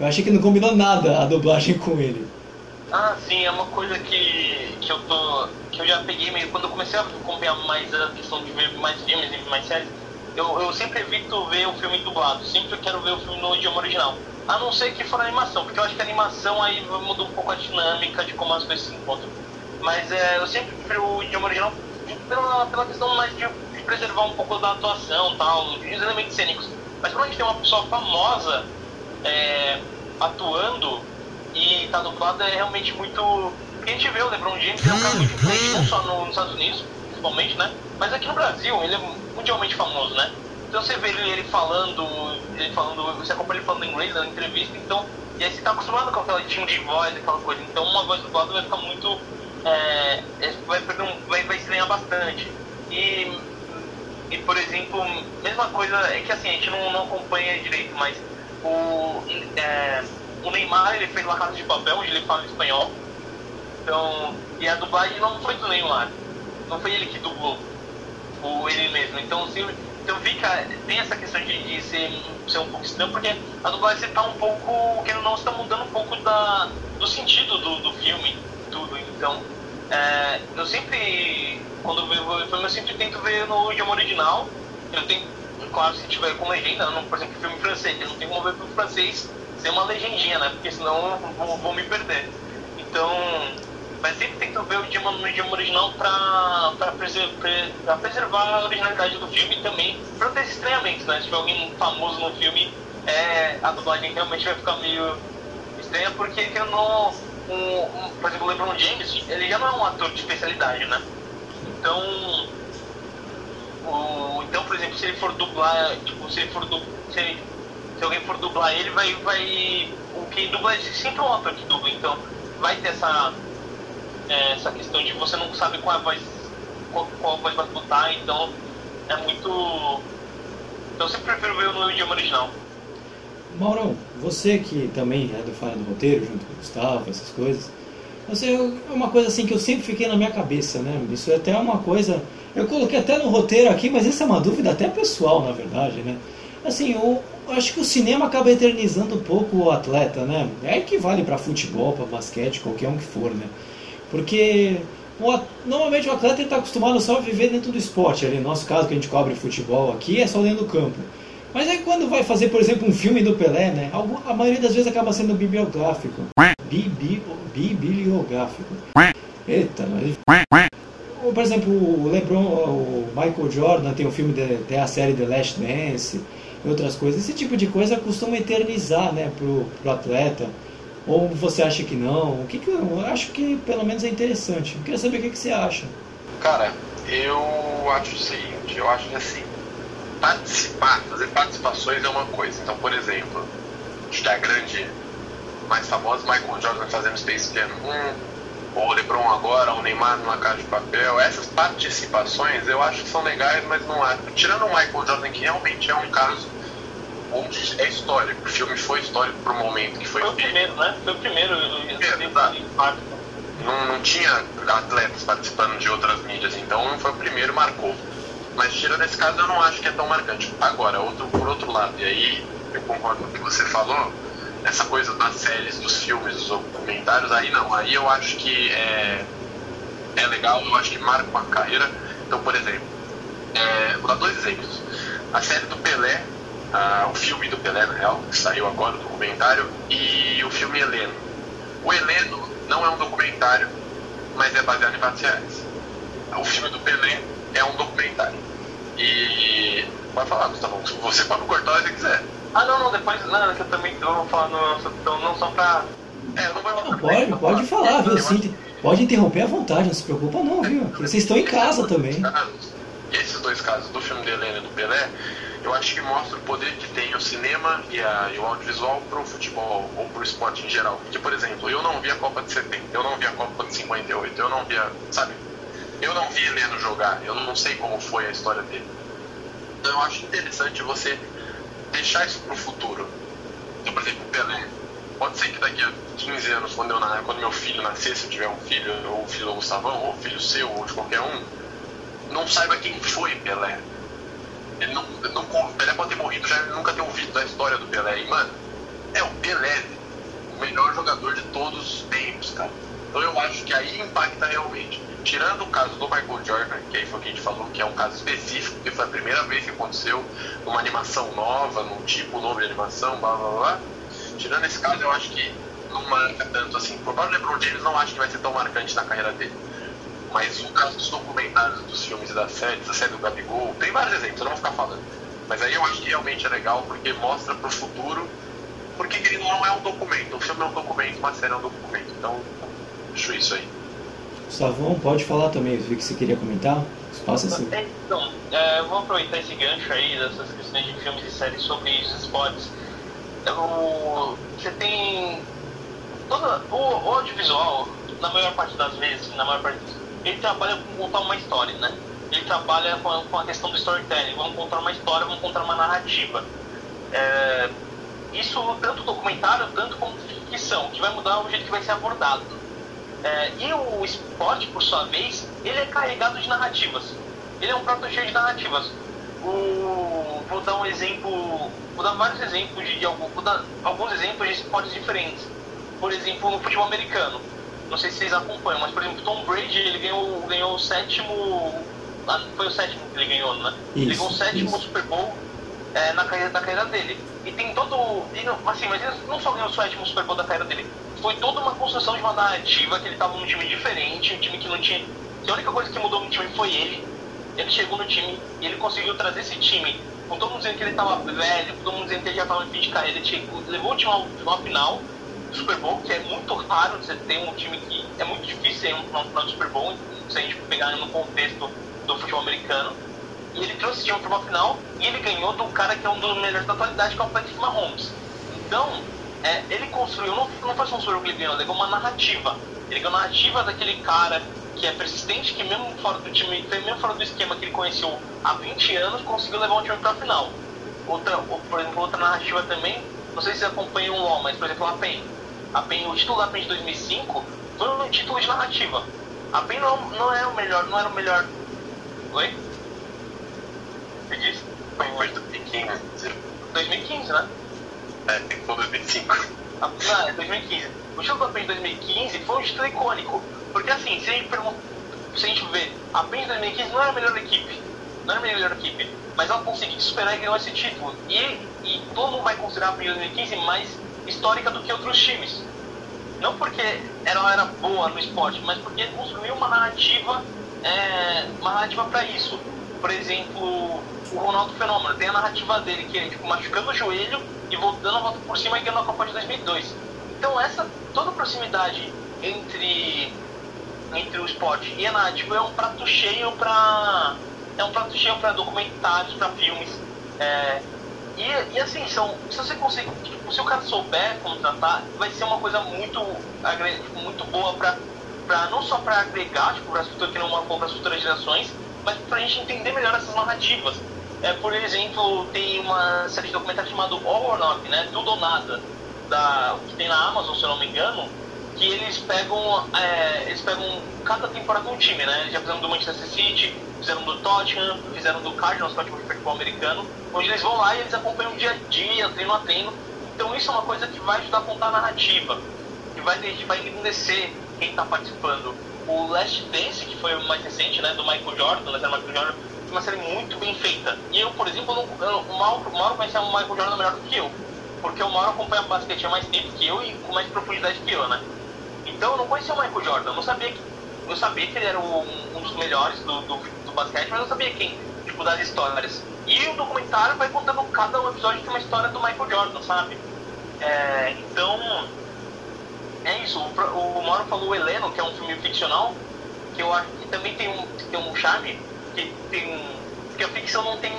Eu achei que não combinou nada a dublagem com ele. Ah, sim, é uma coisa que, que eu tô. que eu já peguei meio. Quando eu comecei a acompanhar mais a questão de ver mais filmes e mais séries, eu, eu sempre evito ver o filme dublado. Sempre quero ver o filme no idioma original. A não ser que for animação, porque eu acho que a animação aí muda um pouco a dinâmica de como as coisas se encontram. Mas é, eu sempre prefiro o idioma original pela, pela questão mais de, de preservar um pouco da atuação tal, dos elementos cênicos. Mas quando a gente tem uma pessoa famosa é, atuando e tá dublado é realmente muito. Porque a gente vê o LeBron James, é um cara muito influente, não só no, nos Estados Unidos, principalmente, né? Mas aqui no Brasil, ele é mundialmente famoso, né? Então você vê ele, falando, ele falando, você acompanha ele falando inglês na entrevista, então. E aí você tá acostumado com aquele time de voz, aquela coisa. Então uma voz dublada vai ficar muito. É, é vai, vai, vai estranhar bastante. E, e, por exemplo, mesma coisa, é que assim, a gente não, não acompanha direito, mas o, é, o Neymar ele fez La Casa de Papel, onde ele fala espanhol. Então, e a dublagem não foi do Neymar. Não foi ele que dublou. O ele mesmo. Então, se, então fica. Tem essa questão de, de ser, ser um pouco estranho, porque a dublagem está um pouco. que não está mudando um pouco da, do sentido do, do filme, tudo. Então, é, eu sempre. Quando eu vejo filme, eu sempre tento ver no idioma original. Eu tenho claro, se tiver com legenda, não, por exemplo, filme francês, eu não tenho como ver filme francês sem uma legendinha, né? Porque senão eu vou, vou me perder. Então, mas sempre tento ver o idioma no idioma original pra, pra, preservar, pra preservar a originalidade do filme e também pra ter estranhamentos, né? Se tiver alguém famoso no filme, é, a dublagem realmente vai ficar meio estranha, porque ele não. Um, um, por exemplo, o LeBron James, ele já não é um ator de especialidade, né? Então, o, então, por exemplo, se ele for dublar, tipo, se ele for du, se, se alguém for dublar ele, vai, vai. O quem dubla é sempre um ator que dubla, então vai ter essa, é, essa questão de você não sabe qual a voz, qual, qual voz vai botar, então é muito. Então eu sempre prefiro ver no idioma original. Maurão, você que também é do Falha do Roteiro, junto com o Gustavo, essas coisas, você, é uma coisa assim que eu sempre fiquei na minha cabeça, né? Isso é até uma coisa eu coloquei até no roteiro aqui, mas isso é uma dúvida até pessoal, na verdade, né? Assim, eu acho que o cinema acaba eternizando um pouco o atleta, né? É que vale para futebol, para basquete, qualquer um que for, né? Porque o, normalmente o atleta está acostumado só a viver dentro do esporte. Ali, no nosso caso, que a gente cobre futebol aqui, é só dentro do campo. Mas aí quando vai fazer, por exemplo, um filme do Pelé, né? A maioria das vezes acaba sendo bibliográfico. Bibliográfico. Eita, mas por exemplo, o LeBron, o Michael Jordan tem o filme, de, tem a série The Last Dance e outras coisas. Esse tipo de coisa costuma eternizar, né, pro, pro atleta. Ou você acha que não? O que, que eu acho que pelo menos é interessante. Eu queria saber o que, que você acha. Cara, eu acho o seguinte, eu acho que assim, participar, fazer participações é uma coisa. Então, por exemplo, acho que a grande, mais famosa, Michael Jordan fazendo Space Jam 1, o LeBron agora, o Neymar numa casa de papel. Essas participações eu acho que são legais, mas não há. Tirando o Michael Jordan, que realmente é um caso onde é histórico. O filme foi histórico pro momento que foi. Foi o primeiro, né? Foi o primeiro. primeiro não, não tinha atletas participando de outras mídias, então foi o primeiro, marcou. Mas tirando esse caso, eu não acho que é tão marcante. Agora, outro, por outro lado, e aí eu concordo com o que você falou, essa coisa das séries, dos filmes, dos documentários, aí não. Aí eu acho que é, é legal, eu acho que marca uma carreira. Então, por exemplo, é, vou dar dois exemplos. A série do Pelé, o filme do Pelé, na real, que saiu agora, o documentário, e o filme Heleno. O Heleno não é um documentário, mas é baseado em fatos reais. O filme do Pelé é um documentário. E Pode falar, Gustavo. Você pode cortar se quiser. Ah, depois, não, eu também vou falar no, então, não só pra... É, não vou Não, pode, pode falar, viu? Sim, pode interromper à vontade, não se preocupa não, viu? Porque vocês estão em casa também. E esses dois casos, do filme de Helena e do Pelé, eu acho que mostra o poder que tem o cinema e, a, e o audiovisual pro futebol ou pro esporte em geral. Porque, por exemplo, eu não vi a Copa de 70, eu não vi a Copa de 58, eu não vi a, sabe? Eu não vi Heleno jogar, eu não sei como foi a história dele. Então eu acho interessante você deixar isso pro futuro. Então, por exemplo, o Pelé. Pode ser que daqui a 15 anos, quando, eu, quando meu filho nascer, se eu tiver um filho, ou o filho do Gustavão, ou o filho seu, ou de qualquer um, não saiba quem foi Pelé. Ele não, não, Pelé pode ter morrido já nunca ter ouvido da história do Pelé. E, mano, é o Pelé, o melhor jogador de todos os tempos, cara. Então eu acho que aí impacta realmente. Tirando o caso do Michael Jordan, que aí foi o que a gente falou, que é um caso específico, que foi a primeira vez que aconteceu numa animação nova, num tipo novo de animação, blá blá blá. Tirando esse caso, eu acho que não marca tanto assim. Por próprio LeBron James, não acho que vai ser tão marcante na carreira dele. Mas o caso dos documentários, dos filmes e das séries, a série do Gabigol, tem vários exemplos, eu não vou ficar falando. Mas aí eu acho que realmente é legal porque mostra pro futuro. Porque ele não é um documento, o filme é um documento, uma série é um documento. Então, acho isso aí. Gustavão, pode falar também, vi que você queria comentar. Espaço é seu. Então, é, eu vou aproveitar esse gancho aí dessas questões de filmes e séries sobre os esportes. Eu, você tem. Toda, o, o audiovisual, na maior parte das vezes, na maior parte ele trabalha com contar uma história, né? Ele trabalha com a, com a questão do storytelling. Vamos contar uma história, vamos contar uma narrativa. É, isso tanto documentário, tanto como ficção, que vai mudar o jeito que vai ser abordado. É, e o esporte, por sua vez, ele é carregado de narrativas. Ele é um prato cheio de narrativas. O, vou dar um exemplo, vou dar vários exemplos de, de algum, vou dar alguns exemplos de esportes diferentes. Por exemplo, no futebol americano. Não sei se vocês acompanham, mas por exemplo, Tom Brady ele ganhou, ganhou o sétimo. Ah, foi o sétimo que ele ganhou, né? Isso, ele ganhou o sétimo isso. Super Bowl é, na, carreira, na carreira dele. E tem todo. E assim, mas ele não só ganhou o sétimo Super Bowl da carreira dele, foi toda uma construção de uma narrativa que ele estava num time diferente, um time que não tinha. Que a única coisa que mudou no time foi ele. Ele chegou no time e ele conseguiu trazer esse time. Com todo mundo dizendo que ele estava velho, todo mundo dizendo que ele já estava em fim de carreira, ele chegou, levou o time a uma final do Super Bowl, que é muito raro você ter um time que. É muito difícil ser um final do Super Bowl, se a gente pegar no contexto do futebol americano. E ele trouxe esse time para uma final e ele ganhou do cara que é um dos melhores da atualidade, que é o Patrick Mahomes. Então, é, ele construiu, não, não foi só um que ele ganhou, uma narrativa. Ele ganhou a narrativa daquele cara que é persistente, que mesmo fora do time, mesmo fora do esquema que ele conheceu há 20 anos, conseguiu levar o time para a final. Outra, ou, por exemplo, outra narrativa também, não sei se vocês acompanham o LoL, mas por exemplo a PEN. A PEN, o título da PEN de 2005 foi um título de narrativa. A PEN não, não é o melhor, não era o melhor. Oi? Você disse? Foi foi 2015, 2015, né? É, que 2005. Ah, Não, é 2015. O da PEN de 2015 foi um título icônico. Porque assim, se a gente, se a gente ver, a PEN de 2015 não era a melhor equipe. Não era a melhor equipe. Mas ela conseguiu superar e ganhou esse título. E, e todo mundo vai considerar a PEN de 2015 mais histórica do que outros times. Não porque ela era boa no esporte, mas porque construiu uma narrativa, é, uma narrativa para isso. Por exemplo, o Ronaldo Fenômeno tem a narrativa dele que é tipo, machucando o joelho e voltando a volta por cima e ganhando a Copa de 2002. Então essa toda proximidade entre entre o esporte e a narrativa é um prato cheio para é um prato cheio para documentários, para filmes. É, e, e assim, são, se você conseguir, tipo, se o cara souber como tratar, vai ser uma coisa muito, tipo, muito boa para pra, não só para agregar, tipo, para que não marcou para as futuras gerações, mas para a gente entender melhor essas narrativas. É, por exemplo, tem uma série de documentários chamado All or Not, né? Tudo ou Nada, da, que tem na Amazon, se eu não me engano, que eles pegam, é, eles pegam cada temporada um time, né? Eles já fizeram do Manchester City, fizeram do Tottenham, fizeram do Cardinals, que é de futebol americano, onde eles vão lá e eles acompanham dia a dia, treino a treino. Então isso é uma coisa que vai ajudar a contar a narrativa, que vai, vai engrandecer quem está participando. O Last Dance, que foi o mais recente, né, do Michael Jordan, da série Michael Jordan, uma série muito bem feita. E eu, por exemplo, não, eu, o Mauro, o Mauro conhecia o Michael Jordan melhor do que eu, porque o Mauro acompanha basquete há mais tempo que eu e com mais profundidade que eu, né? Então eu não conhecia o Michael Jordan, eu não sabia que eu sabia que ele era um, um dos melhores do, do, do basquete, mas eu não sabia quem, tipo, das histórias. E o documentário vai contando cada episódio de uma história do Michael Jordan, sabe? É, então, é isso. O, o Mauro falou o Heleno, que é um filme ficcional, que eu acho que também tem um, tem um charme, que tem porque a ficção não tem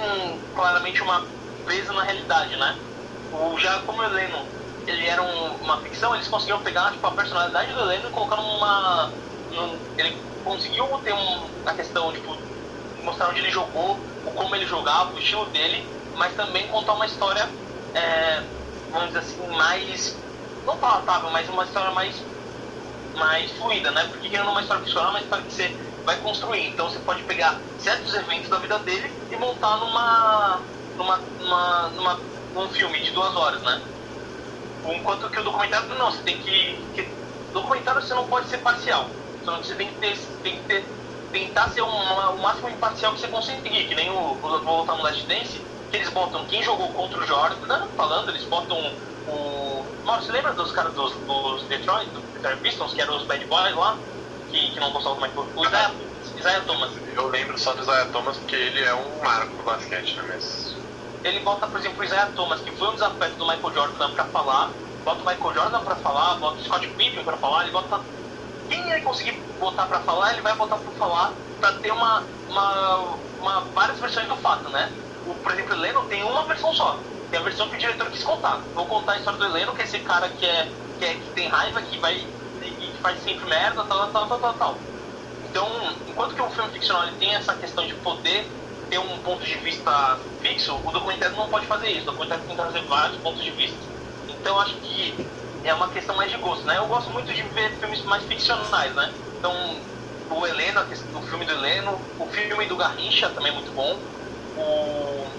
claramente uma presa na realidade, né? O, já como o Heleno, ele era um, uma ficção, eles conseguiam pegar tipo, a personalidade do Heleno e colocar numa... Num, ele conseguiu ter um, a questão, tipo, mostrar onde ele jogou, o como ele jogava, o estilo dele, mas também contar uma história, é, vamos dizer assim, mais... Não palatável, mas uma história mais mais fluida, né? Porque querendo uma história ficcional, é uma história que você vai construir. Então você pode pegar certos eventos da vida dele e montar numa, numa, numa, numa num filme de duas horas, né? Enquanto que o documentário não, você tem que, que documentário você não pode ser parcial. Você tem que ter, tem que ter tentar ser uma, o máximo imparcial que você conseguir, que nem o, vou voltar no Last Dance, que eles botam quem jogou contra o Jordan, falando, eles botam o. Mauro, você lembra dos caras dos, dos Detroit, do Detroit Pistons, que eram os bad boys lá? Que, que não gostavam do Michael. O Isaiah, Isaiah Thomas. Eu lembro só do Isaiah Thomas porque ele é um marco do basquete, né? Mas... Ele bota, por exemplo, o Isaiah Thomas, que foi um desafio do Michael Jordan pra falar, bota o Michael Jordan pra falar, bota o Scott Pippen pra falar, ele bota. Quem ele conseguir botar pra falar, ele vai botar pra falar pra ter uma, uma, uma várias versões do fato, né? O, por exemplo, o Heleno tem uma versão só. Tem a versão que o diretor quis contar. Vou contar a história do Heleno, que é esse cara que é, que, é, que tem raiva, que vai faz sempre merda, tal, tal, tal, tal, tal. Então, enquanto que um filme ficcional ele tem essa questão de poder ter um ponto de vista fixo, o documentário não pode fazer isso. O documentário tem que trazer vários pontos de vista. Então, acho que é uma questão mais de gosto, né? Eu gosto muito de ver filmes mais ficcionais, né? Então, o Heleno, o filme do Heleno, o filme do Garrincha também é muito bom. O...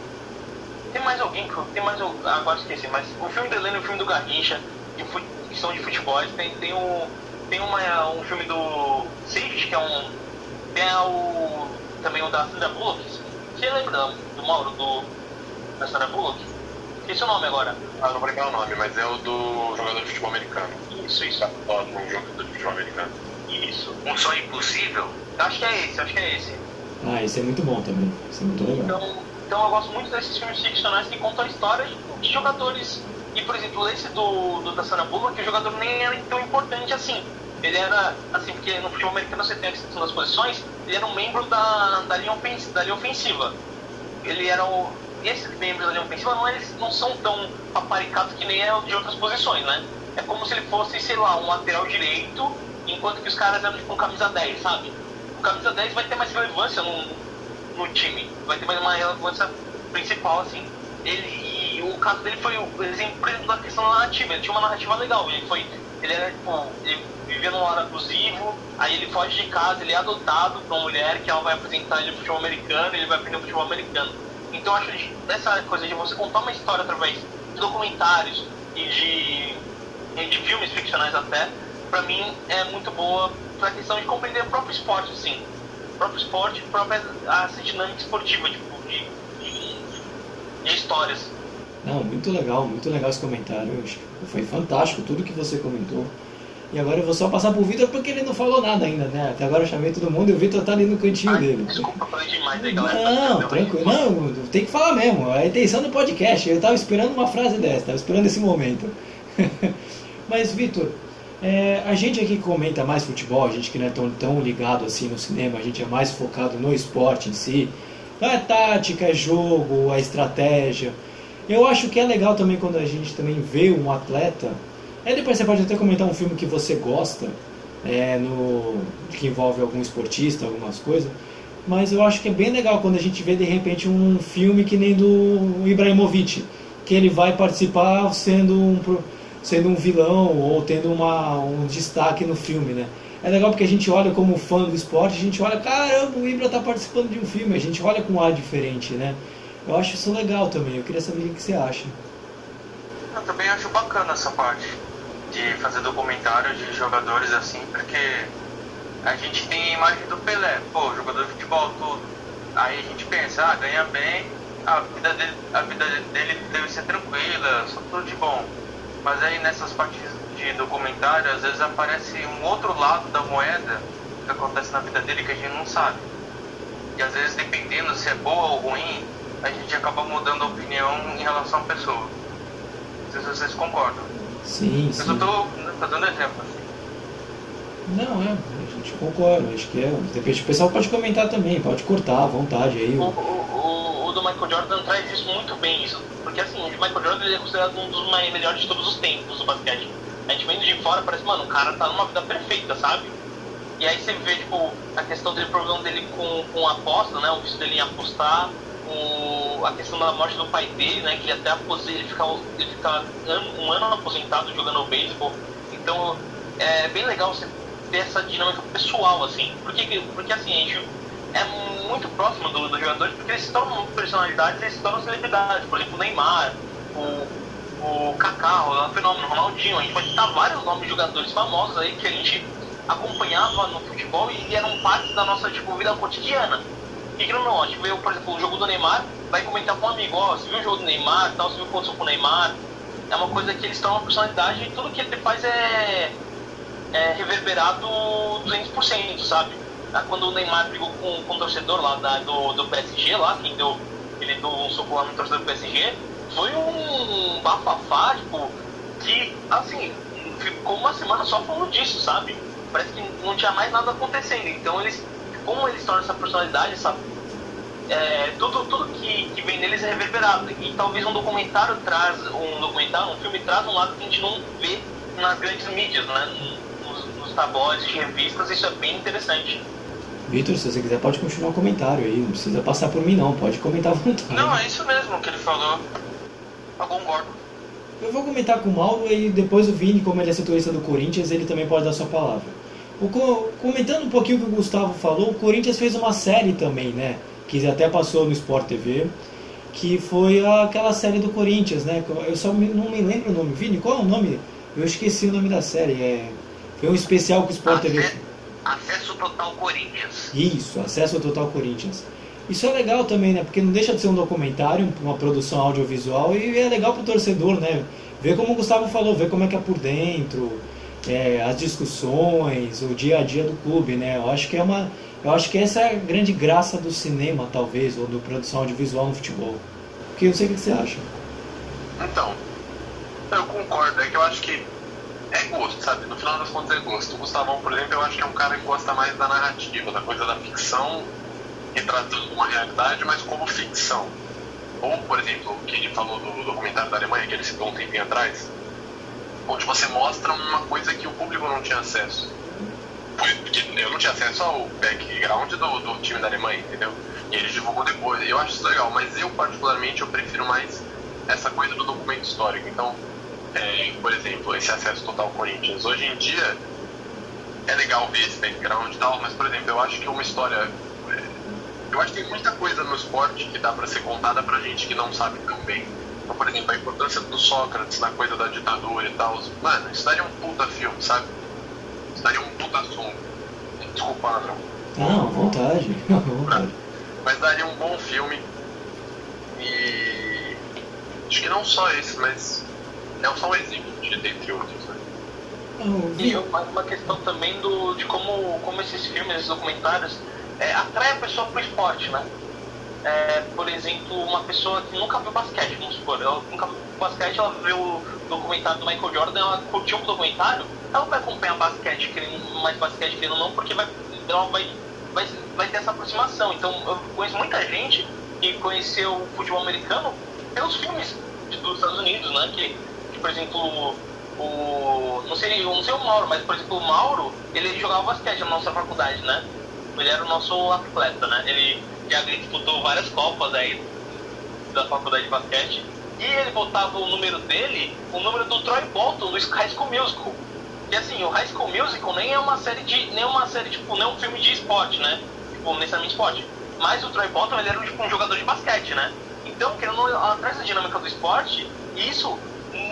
Tem mais alguém que tem mais agora esqueci, mas o filme do Heleno e o filme do Garrincha, que são de futebol, tem, tem o tem uma, um filme do Safety, que é um. Tem o. Também o da Sandra Bullock. Você lembra do Mauro, do. Da Sandra Bullock? Esqueci o nome agora. Ah, não vou lembrar o nome, mas é o do jogador de futebol americano. Isso, isso. Ó, um jogador de futebol americano. Isso. Um sonho impossível? Acho que é esse, acho que é esse. Ah, esse é muito bom também. Esse é muito legal. Então, então eu gosto muito desses filmes ficcionais que contam histórias de jogadores e, por exemplo, esse do, do da Sana Bullock, o jogador nem era tão importante assim. Ele era, assim, porque no futebol americano você tem a questão das posições, ele era um membro da, da, linha, ofensiva, da linha ofensiva. Ele era o. Esses membros da linha ofensiva não, eles não são tão paparicados que nem é de outras posições, né? É como se ele fosse, sei lá, um lateral direito, enquanto que os caras eram tipo um camisa 10, sabe? O camisa 10 vai ter mais relevância no, no time, vai ter mais uma relevância principal, assim. Ele, o caso dele foi o exemplo da questão narrativa. Ele tinha uma narrativa legal. Ele foi. Ele era, tipo, ele vivia num lar abusivo, aí ele foge de casa, ele é adotado por uma mulher que ela vai apresentar ele no futebol americano, ele vai aprender futebol americano. Então acho que essa coisa de você contar uma história através de documentários e de, e de filmes ficcionais até, pra mim é muito boa pra questão de compreender o próprio esporte, assim. O próprio esporte, própria essa dinâmica esportiva, tipo, de, de, de histórias. Não, muito legal, muito legal esse comentário. Foi fantástico tudo que você comentou. E agora eu vou só passar pro Vitor porque ele não falou nada ainda, né? Até agora eu chamei todo mundo e o Vitor tá ali no cantinho Ai, dele. Desculpa, falei demais aí, galera. Não, tranquilo. Não, tem que falar mesmo. É a intenção do podcast. Eu tava esperando uma frase dessa, tava esperando esse momento. Mas, Vitor, é, a gente aqui que comenta mais futebol, a gente que não é tão, tão ligado assim no cinema, a gente é mais focado no esporte em si. Então é tática, é jogo, a estratégia. Eu acho que é legal também quando a gente também vê um atleta. Aí depois você pode até comentar um filme que você gosta, é, no, que envolve algum esportista, algumas coisas. Mas eu acho que é bem legal quando a gente vê de repente um filme que nem do Ibrahimovic, que ele vai participar sendo um, sendo um vilão ou tendo uma, um destaque no filme, né? É legal porque a gente olha como fã do esporte, a gente olha, caramba, o Ibra está participando de um filme, a gente olha com um ar diferente, né? Eu acho isso legal também, eu queria saber o que você acha. Eu também acho bacana essa parte de fazer documentários de jogadores assim, porque a gente tem a imagem do Pelé, pô, jogador de futebol, tudo. Aí a gente pensa, ah, ganha bem, a vida dele, a vida dele deve ser tranquila, só tudo de bom. Mas aí nessas partes de documentário, às vezes aparece um outro lado da moeda que acontece na vida dele que a gente não sabe. E às vezes, dependendo se é boa ou ruim, a gente acaba mudando a opinião em relação à pessoa. Não sei se vocês concordam. Sim, sim. Eu só tô né, fazendo exemplo. Não, é, a gente concorda, acho que é. De repente o pessoal pode comentar também, pode cortar à vontade aí. O, o, o, o do Michael Jordan traz isso muito bem, isso, porque assim, o Michael Jordan ele é considerado um dos mais, melhores de todos os tempos do basquete. A gente vendo de fora, parece, mano, o cara tá numa vida perfeita, sabe? E aí você vê, tipo, a questão dele, o problema dele com, com a aposta, né? O vício dele em apostar, o, a questão da morte do pai dele, né? Que até ele fica, ele um ano aposentado jogando beisebol. Então é bem legal você ter essa dinâmica pessoal, assim. Porque, porque assim, a gente é muito próximo dos do jogadores, porque eles se tornam personalidades, eles se tornam celebridades. Por exemplo, o Neymar, o, o Kaká, o fenômeno, o Ronaldinho. A gente pode citar vários nomes de jogadores famosos aí que a gente acompanhava no futebol e eram parte da nossa tipo, vida cotidiana. Que não, a gente vê, por exemplo, o jogo do Neymar, vai comentar com um amigo, ó, oh, você viu o jogo do Neymar, tal, você viu o que aconteceu com o Neymar. É uma coisa que eles estão uma personalidade e tudo que ele faz é, é reverberado 200%, sabe? Ah, quando o Neymar brigou com, com o torcedor lá da, do, do PSG, lá, quem deu, ele deu um soco lá no torcedor do PSG, foi um bafafá, tipo, que, assim, ficou uma semana só falando disso, sabe? Parece que não tinha mais nada acontecendo. Então eles, como eles tornam essa personalidade, essa, é, tudo, tudo que, que vem neles é reverberado. E talvez um documentário traz, um documentário, um filme traz um lado que a gente não vê nas grandes mídias, né? Nos, nos tabloides de revistas, isso é bem interessante. Vitor, se você quiser pode continuar o comentário aí, não precisa passar por mim não, pode comentar à vontade. Não, é isso mesmo que ele falou. Eu concordo. Eu vou comentar com o Mauro e depois o Vini, como ele é setorista do Corinthians, ele também pode dar sua palavra. O, comentando um pouquinho o que o Gustavo falou, o Corinthians fez uma série também, né? Que até passou no Sport TV, que foi aquela série do Corinthians, né? Eu só não me lembro o nome. Vini, qual é o nome? Eu esqueci o nome da série. É... Foi um especial que o Sport Acesso, TV. Acesso Total Corinthians. Isso, Acesso Total Corinthians. Isso é legal também, né? Porque não deixa de ser um documentário, uma produção audiovisual e é legal pro torcedor, né? Ver como o Gustavo falou, ver como é que é por dentro, é, as discussões, o dia a dia do clube, né? Eu acho que é uma, eu acho que essa é a grande graça do cinema, talvez, ou do produção audiovisual no futebol. Porque eu sei o que você acha. Então, eu concordo, é que eu acho que é gosto, sabe? No final das contas é gosto. O Gustavão, por exemplo, eu acho que é um cara que gosta mais da narrativa, da coisa da ficção retratando uma realidade, mas como ficção. Ou, por exemplo, o que ele falou do documentário da Alemanha, que ele citou um tempinho atrás, onde você mostra uma coisa que o público não tinha acesso. Porque eu não tinha acesso ao background do, do time da Alemanha, entendeu? E ele divulgou depois. Eu acho isso legal, mas eu, particularmente, eu prefiro mais essa coisa do documento histórico. Então, é, por exemplo, esse acesso total Corinthians. Hoje em dia, é legal ver esse background e tal, mas, por exemplo, eu acho que uma história eu acho que tem muita coisa no esporte que dá para ser contada pra gente que não sabe tão bem. Então, por exemplo, a importância do Sócrates na coisa da ditadura e tal. Mano, isso daria um puta filme, sabe? Isso daria um puta assunto. Desculpa, ladrão. Não, à vontade. Vontade. Mas daria um bom filme. E. Acho que não só esse, mas. É só um exemplo de dentre outros, né? E uma, uma questão também do, de como, como esses filmes, esses documentários é, atrai a pessoa para o esporte, né? É, por exemplo, uma pessoa que nunca viu basquete, vamos supor, ela nunca viu basquete, ela viu o documentário do Michael Jordan, ela curtiu o documentário, ela vai acompanhar basquete, querendo, mais basquete querendo não, porque vai, ela vai, vai, vai ter essa aproximação. Então, eu conheço muita gente que conheceu o futebol americano pelos filmes dos Estados Unidos, né? Que, que por exemplo, o. Não sei, não sei o Mauro, mas por exemplo, o Mauro, ele jogava basquete na nossa faculdade, né? Ele era o nosso atleta, né? Ele já disputou várias copas aí da faculdade de basquete. E ele botava o número dele, o número do Troy Bolton no High School Musical. E assim, o High School Musical nem é uma série de. nem é uma série, tipo, nem é um filme de esporte, né? Tipo, necessariamente esporte. Mas o Troy Bolton ele era tipo, um jogador de basquete, né? Então, querendo atrás da dinâmica do esporte, isso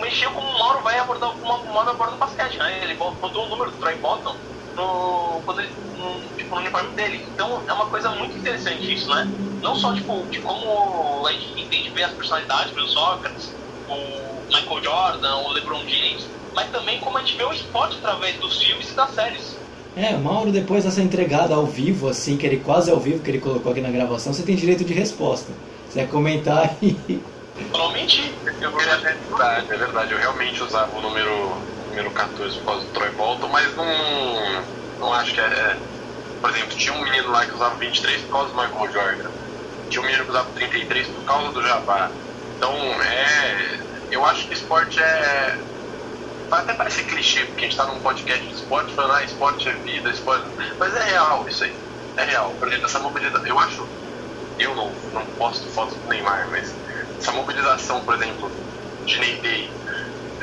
mexeu como o Mauro vai abordar como o aborda o basquete, né? Ele botou o número do Troy Bolton no, quando ele, no, tipo, no uniforme dele. Então é uma coisa muito interessante isso, né? Não só tipo, de como a gente entende ver as personalidades do Sócrates, o Michael Jordan, o LeBron James, mas também como a gente vê o esporte através dos filmes e das séries. É, Mauro, depois dessa entregada ao vivo, assim, que ele quase ao vivo, que ele colocou aqui na gravação, você tem direito de resposta. Você vai comentar e. Normalmente, eu queria é verdade, é verdade, eu realmente usava o número, número 14 por causa do Troy Bolton, mas não, não acho que é, é. Por exemplo, tinha um menino lá que usava 23 por causa do Michael Jordan. Tinha um menino que usava 33 por causa do Jabá. Então, é. Eu acho que esporte é até parecer clichê, porque a gente tá num podcast de esporte, falando, ah, esporte é vida, esporte. Mas é real isso aí. É real. Por exemplo, essa mobilidade. Eu acho. Eu não, não posto fotos do Neymar, mas essa mobilização, por exemplo, de Ney Day.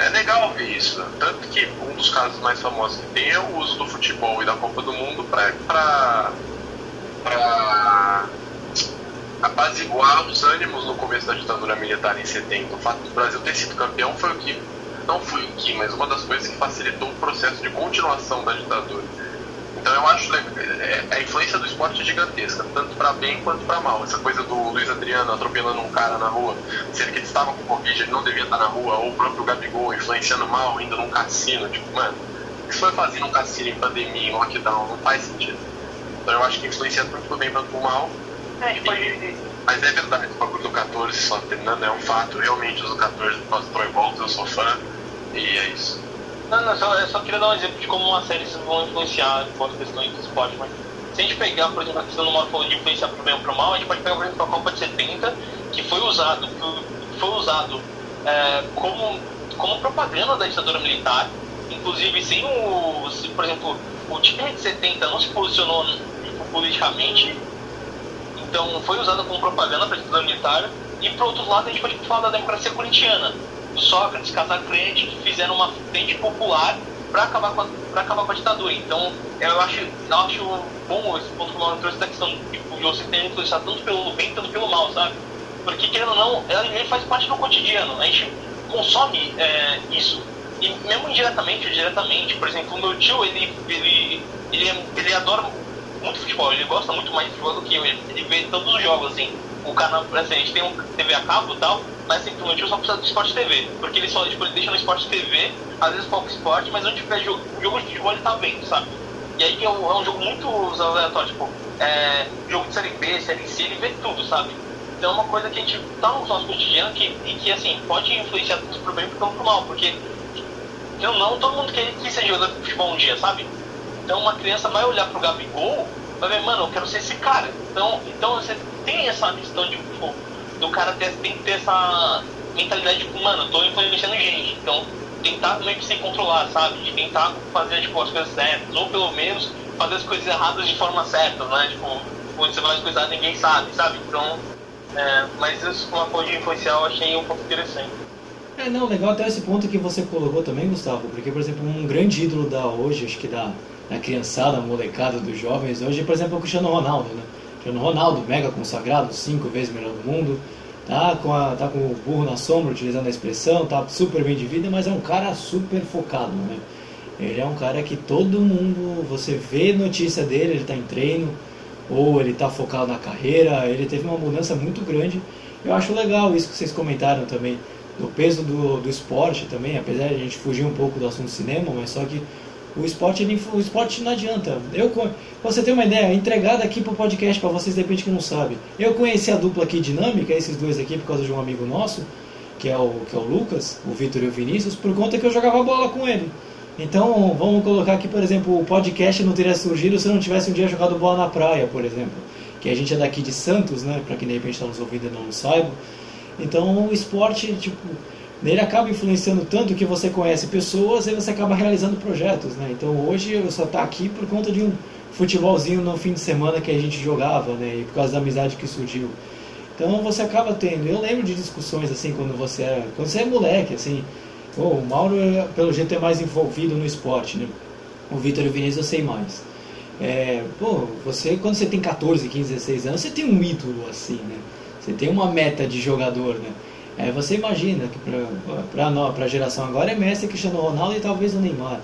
É legal ver isso. Tanto que um dos casos mais famosos que tem é o uso do futebol e da Copa do Mundo para apaziguar os ânimos no começo da ditadura militar em 70. O fato do Brasil ter sido campeão foi o que não foi o que, mas uma das coisas que facilitou o processo de continuação da ditadura. Então eu acho é, a influência do esporte é gigantesca, tanto para bem quanto para mal. Essa coisa do Luiz Adriano atropelando um cara na rua, sendo que ele estava com Covid, ele não devia estar na rua, ou o próprio Gabigol influenciando mal, indo num cassino, tipo, mano, o que você foi fazer num cassino em pandemia, em lockdown, não faz sentido. Então eu acho que influencia tanto pro bem quanto pro mal. É, pode... Mas é verdade, o bagulho do 14, só terminando, é um fato, realmente uso 14 por causa do Troy Bolton, eu sou fã. E é isso. Não, não, só, eu só queria dar um exemplo de como uma série vão influenciar por questões do esporte, mas se a gente pegar, por exemplo, a questão do falou de influenciar pro bem ou pro mal, a gente pode pegar, por exemplo, a Copa de 70, que foi usado, foi usado é, como, como propaganda da ditadura militar, inclusive sem o, se, por exemplo, o time de 70 não se posicionou tipo, politicamente, então foi usado como propaganda para a ditadura militar, e por outro lado a gente pode falar da democracia corintiana, Sócrates, Casagrande, que fizeram uma frente popular para acabar, com a, acabar com a ditadura. Então, eu acho, eu acho bom esse ponto que o Mauro trouxe da questão tipo, de você ter influenciado tanto pelo bem quanto pelo mal, sabe? Porque, querendo ou não, ele faz parte do cotidiano. A gente consome é, isso. E mesmo indiretamente ou diretamente, por exemplo, o meu tio, ele, ele, ele, ele adora muito futebol, ele gosta muito mais de futebol do que eu. Ele, ele vê todos os jogos, assim. O canal, assim, a gente tem um TV a cabo e tal, mas simplesmente eu só preciso do Sport TV. Porque ele só tipo, ele deixa no Sport TV, às vezes pouco esporte, mas onde tiver jogo, jogo de futebol ele tá vendo, sabe? E aí é um, é um jogo muito aleatório, tipo, é, jogo de série B, série C, ele vê tudo, sabe? Então é uma coisa que a gente tá no nosso cotidiano que, e que assim, pode influenciar tanto pro bem quanto pro mal, porque eu não, todo mundo quer que seja jogador de futebol um dia, sabe? Então uma criança vai olhar pro Gabigol, ver, mano, eu quero ser esse cara. Então, então você tem essa questão de, tipo, do cara ter, tem que ter essa mentalidade de, tipo, mano, eu tô influenciando gente. Então, tentar que se controlar, sabe? De tentar fazer, tipo, as coisas certas. Ou pelo menos fazer as coisas erradas de forma certa, né? Tipo, quando você faz as coisas ninguém sabe, sabe? Então, é, mas isso, uma coisa de influenciar, eu achei um pouco interessante. É, não, legal até esse ponto que você colocou também, Gustavo, porque, por exemplo, um grande ídolo da hoje, acho que da, da criançada, molecada dos jovens, hoje, por exemplo, é o Cristiano Ronaldo, né? Cristiano Ronaldo, mega consagrado, cinco vezes melhor do mundo, tá com, a, tá com o burro na sombra, utilizando a expressão, tá super bem de vida, mas é um cara super focado, né? Ele é um cara que todo mundo, você vê notícia dele, ele tá em treino, ou ele tá focado na carreira, ele teve uma mudança muito grande. Eu acho legal isso que vocês comentaram também, do peso do, do esporte também, apesar de a gente fugir um pouco do assunto cinema, mas só que o esporte, ele, o esporte não adianta. Eu, você ter uma ideia, entregada aqui pro podcast para vocês, de repente que não sabe. Eu conheci a dupla aqui dinâmica, esses dois aqui, por causa de um amigo nosso, que é o, que é o Lucas, o Vitor e o Vinícius, por conta que eu jogava bola com ele. Então, vamos colocar aqui, por exemplo, o podcast não teria surgido se eu não tivesse um dia jogado bola na praia, por exemplo. Que a gente é daqui de Santos, né? Para quem de repente está nos ouvindo e não saiba. Então, o esporte, tipo, ele acaba influenciando tanto que você conhece pessoas e você acaba realizando projetos, né? Então hoje eu só tá aqui por conta de um futebolzinho no fim de semana que a gente jogava, né? E por causa da amizade que surgiu. Então você acaba tendo. Eu lembro de discussões assim quando você é, quando você é moleque, assim. Oh, o Mauro, pelo jeito, é mais envolvido no esporte, né? O Vitor e o Vinícius eu sei mais. É, pô, você, quando você tem 14, 15, 16 anos, você tem um ídolo assim, né? Você tem uma meta de jogador, né? É, você imagina que para a geração agora é Messi, Cristiano Ronaldo e talvez o Neymar.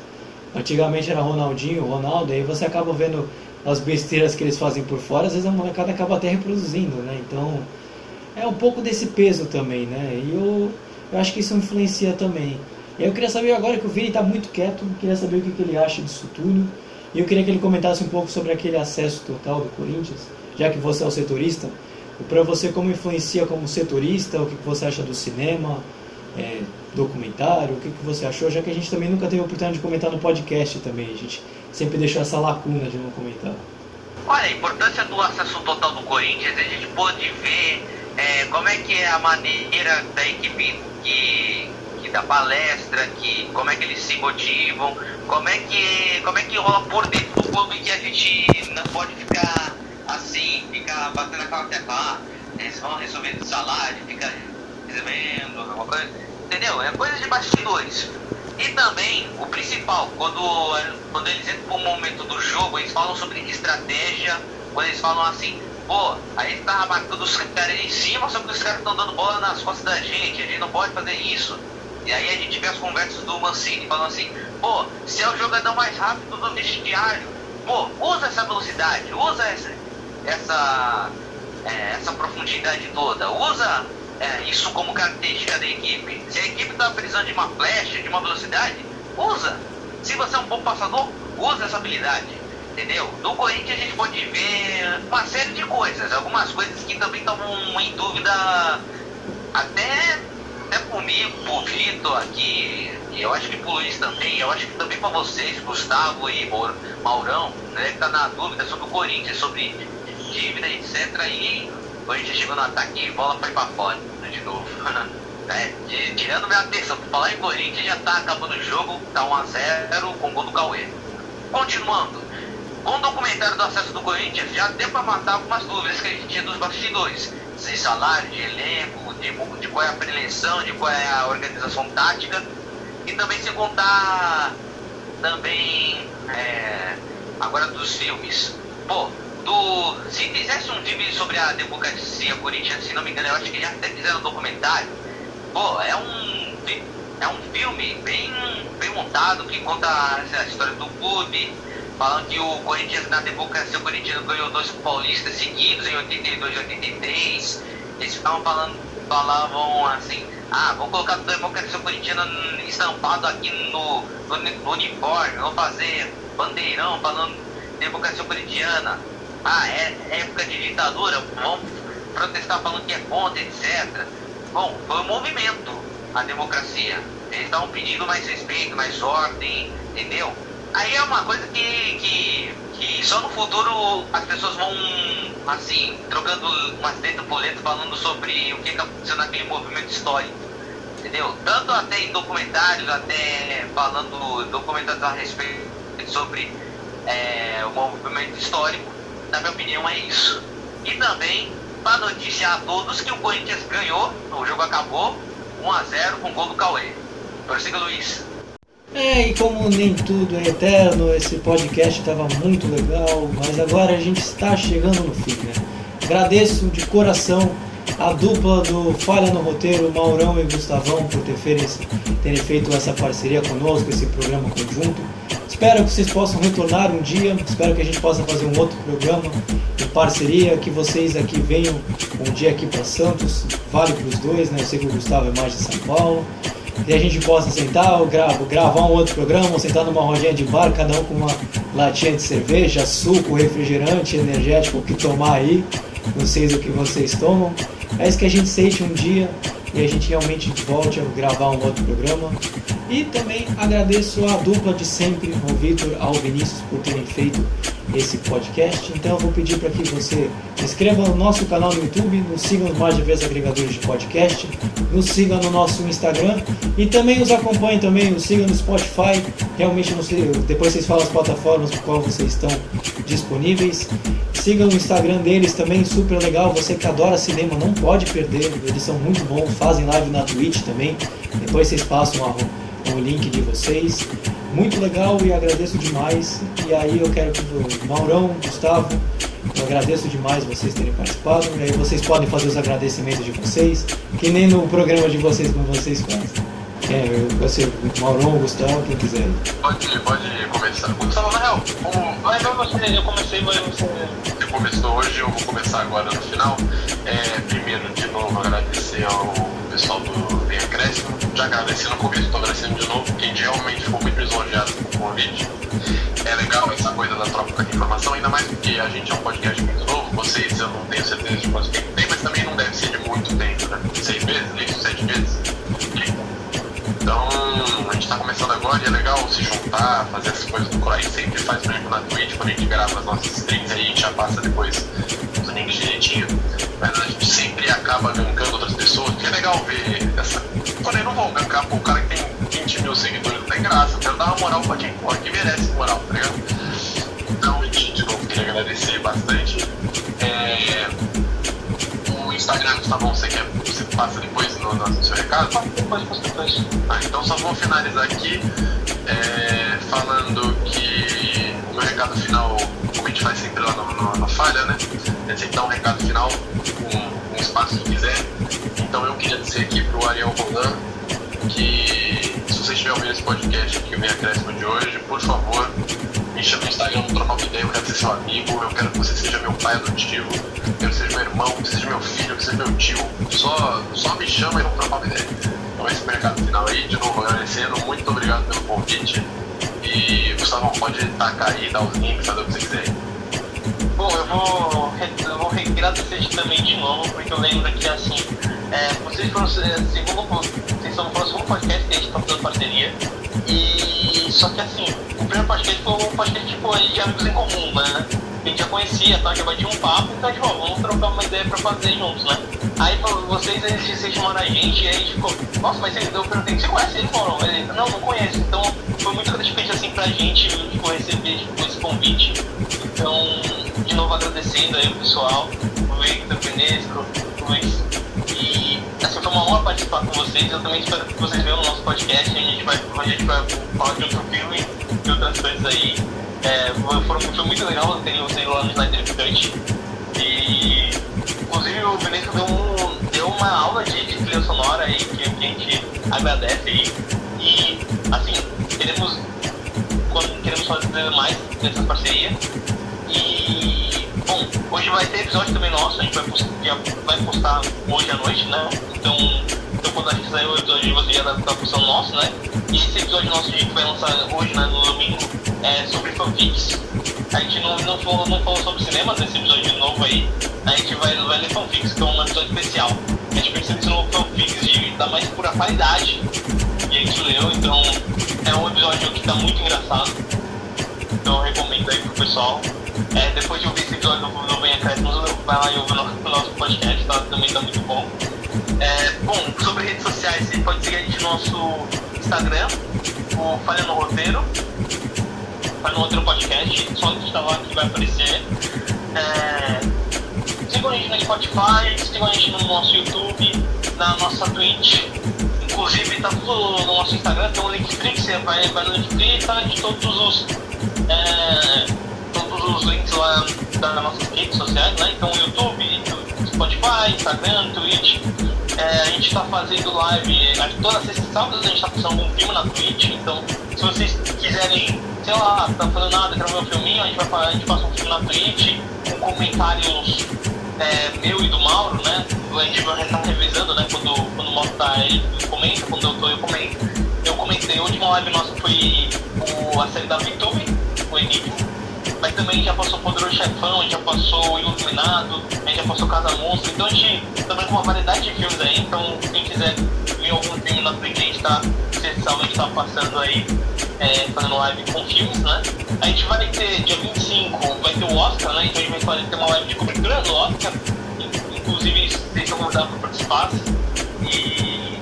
Antigamente era Ronaldinho, Ronaldo, aí você acaba vendo as besteiras que eles fazem por fora, às vezes a molecada acaba até reproduzindo, né? Então é um pouco desse peso também, né? E eu, eu acho que isso influencia também. E eu queria saber agora que o Vini está muito quieto, queria saber o que, que ele acha disso tudo. E eu queria que ele comentasse um pouco sobre aquele acesso total do Corinthians, já que você é o setorista. Para você, como influencia como setorista, o que você acha do cinema, é, documentário, o que você achou, já que a gente também nunca teve a oportunidade de comentar no podcast também, a gente sempre deixou essa lacuna de não comentar. Olha, a importância do acesso total do Corinthians, a gente pôde ver é, como é que é a maneira da equipe que, que dá palestra, que, como é que eles se motivam, como é que, como é que rola por dentro do clube que a gente não pode ficar assim, ficar batendo aquela tecla, eles vão resolver o salário, fica recebendo, alguma coisa, entendeu? É coisa de bastidores. E também, o principal, quando, quando eles entram pro momento do jogo, eles falam sobre estratégia, quando eles falam assim, pô, a gente tava os caras em cima, só que os caras estão dando bola nas costas da gente, a gente não pode fazer isso. E aí a gente vê as conversas do Mancini falando assim, pô, se é o jogador mais rápido do vestiário, pô, usa essa velocidade, usa essa, essa, é, essa profundidade toda, usa é, isso como característica da equipe. Se a equipe está precisando de uma flecha, de uma velocidade, usa. Se você é um bom passador, usa essa habilidade. Entendeu? No Corinthians a gente pode ver uma série de coisas, algumas coisas que também estão em dúvida até, até por mim, por Vitor aqui, e eu acho que por Luiz também, eu acho que também para vocês, Gustavo e Maurão, né, que tá na dúvida sobre o Corinthians, sobre dívida, etc. E Corinthians chegou no ataque e bola foi pra fora de novo. é, de, tirando minha atenção, por falar em Corinthians, já tá acabando o jogo, tá 1x0 com o gol do Cauê. Continuando, com o documentário do acesso do Corinthians, já deu pra matar algumas dúvidas que a gente tinha dos bastidores. De salário, de elenco, de, de qual é a preleção, de qual é a organização tática. E também se contar também é, agora dos filmes. Pô, do. Se fizesse um filme sobre a democracia corintiana, se não me engano, eu acho que já até fizeram um documentário. Pô, é um. É um filme bem, bem montado que conta a história do clube, falando que o Corinthians na democracia corintiana ganhou dois paulistas seguidos em 82 e 83. Eles ficavam falando, falavam assim, ah, vou colocar a democracia corintiana estampado aqui no, no, no uniforme, vou fazer bandeirão falando democracia corintiana ah, é, é época de ditadura, vamos protestar falando que é contra, etc. Bom, foi um movimento, a democracia. Eles estavam pedindo mais respeito, mais ordem, entendeu? Aí é uma coisa que, que, que só no futuro as pessoas vão, assim, trocando umas por letras, falando sobre o que, que aconteceu naquele movimento histórico. Entendeu? Tanto até em documentários, até falando documentários a respeito sobre é, o movimento histórico na minha opinião, é isso. E também para noticiar a todos que o Corinthians ganhou, o jogo acabou 1 a 0 com o gol do Cauê. Prossiga, Luiz. É, e como nem tudo é eterno, esse podcast estava muito legal, mas agora a gente está chegando no fim, né? Agradeço de coração a dupla do Falha no Roteiro, Maurão e Gustavão, por ter terem feito essa parceria conosco, esse programa conjunto. Espero que vocês possam retornar um dia, espero que a gente possa fazer um outro programa de parceria, que vocês aqui venham um dia aqui para Santos, vale para os dois, né? Eu sei que o Gustavo é mais de São Paulo. E a gente possa sentar, gravo, gravar um outro programa, sentar numa rodinha de bar, cada um com uma latinha de cerveja, suco, refrigerante, energético, o que tomar aí. Sei o que vocês tomam. É isso que a gente sente um dia e a gente realmente volte a gravar um outro programa. E também agradeço a dupla de sempre, ao Vitor, ao Vinícius, por terem feito esse podcast. Então eu vou pedir para que você se inscreva no nosso canal no YouTube, nos siga nos mais diversos agregadores de podcast, nos siga no nosso Instagram e também nos acompanhe também, nos siga no Spotify. Realmente não sei, depois vocês falam as plataformas por qual vocês estão disponíveis. Siga o Instagram deles também, super legal. Você que adora cinema não pode perder, eles são muito bons, fazem live na Twitch também. Depois vocês passam o link de vocês. Muito legal e agradeço demais. E aí eu quero que o Maurão, Gustavo, eu agradeço demais vocês terem participado. E aí vocês podem fazer os agradecimentos de vocês, que nem no programa de vocês como vocês fazem. É, você, Maurão, Gustavo, quem quiser. Pode, pode começar. Gustavo, na real, vai você, eu comecei, vai você. Você começou hoje, eu vou começar agora no final. É, primeiro, de novo, agradecer ao pessoal do Vem Acréscimo. Já no começo, estou agradecendo de novo, quem realmente ficou muito lisonjeado com o convite. É legal essa coisa informação, ainda mais porque a gente é um podcast muito novo, vocês eu não tenho certeza de quanto tempo tem, mas também não deve ser de muito tempo, né? Seis meses, isso, sete meses. Então, a gente tá começando agora e é legal se juntar, fazer essas coisas do Cross, sempre faz, por exemplo, na Twitch, quando a gente grava as nossas streams aí, a gente já passa depois os links direitinho. Mas a gente sempre acaba gankando outras pessoas, que é legal ver essa. Quando eu não vou gankar pro cara que tem 20 mil seguidores, não tem graça. Eu quero dar uma moral pra quem pode, que merece moral, tá ligado? Então, a gente, de novo, queria agradecer bastante. É, o Instagram, Gustavão, você quer, você passa depois no, no seu recado? Depois, depois, depois. Ah, então só vou finalizar aqui é, falando que o meu recado final, como a gente faz sempre lá no, no, no Falha, né? É sempre dar um recado final, um, espaço que quiser. Então eu queria dizer aqui pro Ariel Roland que se você estiver ouvindo esse podcast o Meia Acréscimo de hoje, por favor, me chama no Instagram, trocar uma ideia, eu quero ser seu amigo, eu quero que você seja meu pai adotivo, eu quero que seja meu irmão, que seja meu filho, que seja meu tio. Só, só me chama e vamos trocar uma ideia. Então esse é o meu recado final aí, de novo agradecendo, muito obrigado pelo convite. E Gustavo pode tacar aí, dar os links, fazer o que você quiser. Bom, eu vou, eu vou agradecer também de novo, porque eu lembro que assim, é, vocês foram é, segundo, vocês são o segundo podcast que a gente tá fazendo parceria. E só que assim, o primeiro podcast foi um podcast tipo de amigos em comum, né? A gente já conhecia, tá? Já batia um papo, então falou, vamos trocar uma ideia pra fazer juntos, né? Aí vocês, eles, vocês chamaram a gente e aí ficou, nossa, mas eu perguntei, você conhece ele, Mauro? Ele, não, não conheço. Então foi muito gratificante assim pra gente, tipo, receber tipo, esse convite. Então, de novo agradecendo aí o pessoal, o Victor, o Penesco, o Luiz. E assim, foi uma honra participar com vocês. Eu também espero que vocês venham no nosso podcast. A gente vai, a gente vai falar de outro filme, de outras coisas aí. É, foi, foi muito legal ter vocês lá no Snyder Cut. E inclusive o Vinícius deu, um, deu uma aula de, de trilha sonora aí que, que a gente agradece aí. E assim, queremos, queremos fazer mais dessa parceria. E bom, hoje vai ter episódio também nosso, a gente vai postar, vai postar hoje à noite, né? Então, então quando a gente sair o episódio você já deve estar postando nosso, né? E esse episódio nosso que vai lançar hoje, né, no domingo, é sobre fanfics. A gente não, não, falou, não falou sobre cinema nesse episódio novo aí. A gente vai, vai ler fanfics, que é um episódio especial. A gente percepcionou fanfics de, da mais pura qualidade. E a gente leu, então é um episódio que tá muito engraçado. Então eu recomendo aí pro pessoal. É, depois de ouvir esse episódio do, do Venha vai lá e ouve o nosso, nosso podcast, tá? também tá muito bom. É, bom, sobre redes sociais, você pode seguir a gente no nosso Instagram, o Falha no Roteiro, Falha no Roteiro Podcast, só digitar lá que vai aparecer. É, sigam a gente no Spotify, sigam a gente no nosso YouTube, na nossa Twitch. Inclusive tá tudo no nosso Instagram, tem um link que você vai, vai no link tá de todos os. É, todos os links lá das nossas redes sociais, né? Então YouTube, Spotify, Instagram, Twitch. É, a gente está fazendo live toda sexta e sábado a gente está passando algum filme na Twitch, então se vocês quiserem, sei lá, tá fazendo nada, quer ver um filminho, a gente, vai, a gente passa um filme na Twitch, com comentários é, meu e do Mauro, né? A gente vai estar revisando, né? Quando, quando o Mauro tá, ele comenta, quando eu tô, eu comento. Eu comentei, a última live nossa foi o, a série da VTube, o Enigma. Mas também já passou Poderoso Chefão, a gente já passou Iluminado, a gente já passou Casa Monstro. Então a gente também com uma variedade de filmes aí. Então quem quiser ver algum filme na frente, a gente tá, especialmente tá passando aí, é, fazendo live com filmes, né? A gente vai ter, dia 25, vai ter o Oscar, né? Então a gente vai fazer, ter uma live de cobertura do Oscar. Inclusive, vocês estão convidados para participar. E,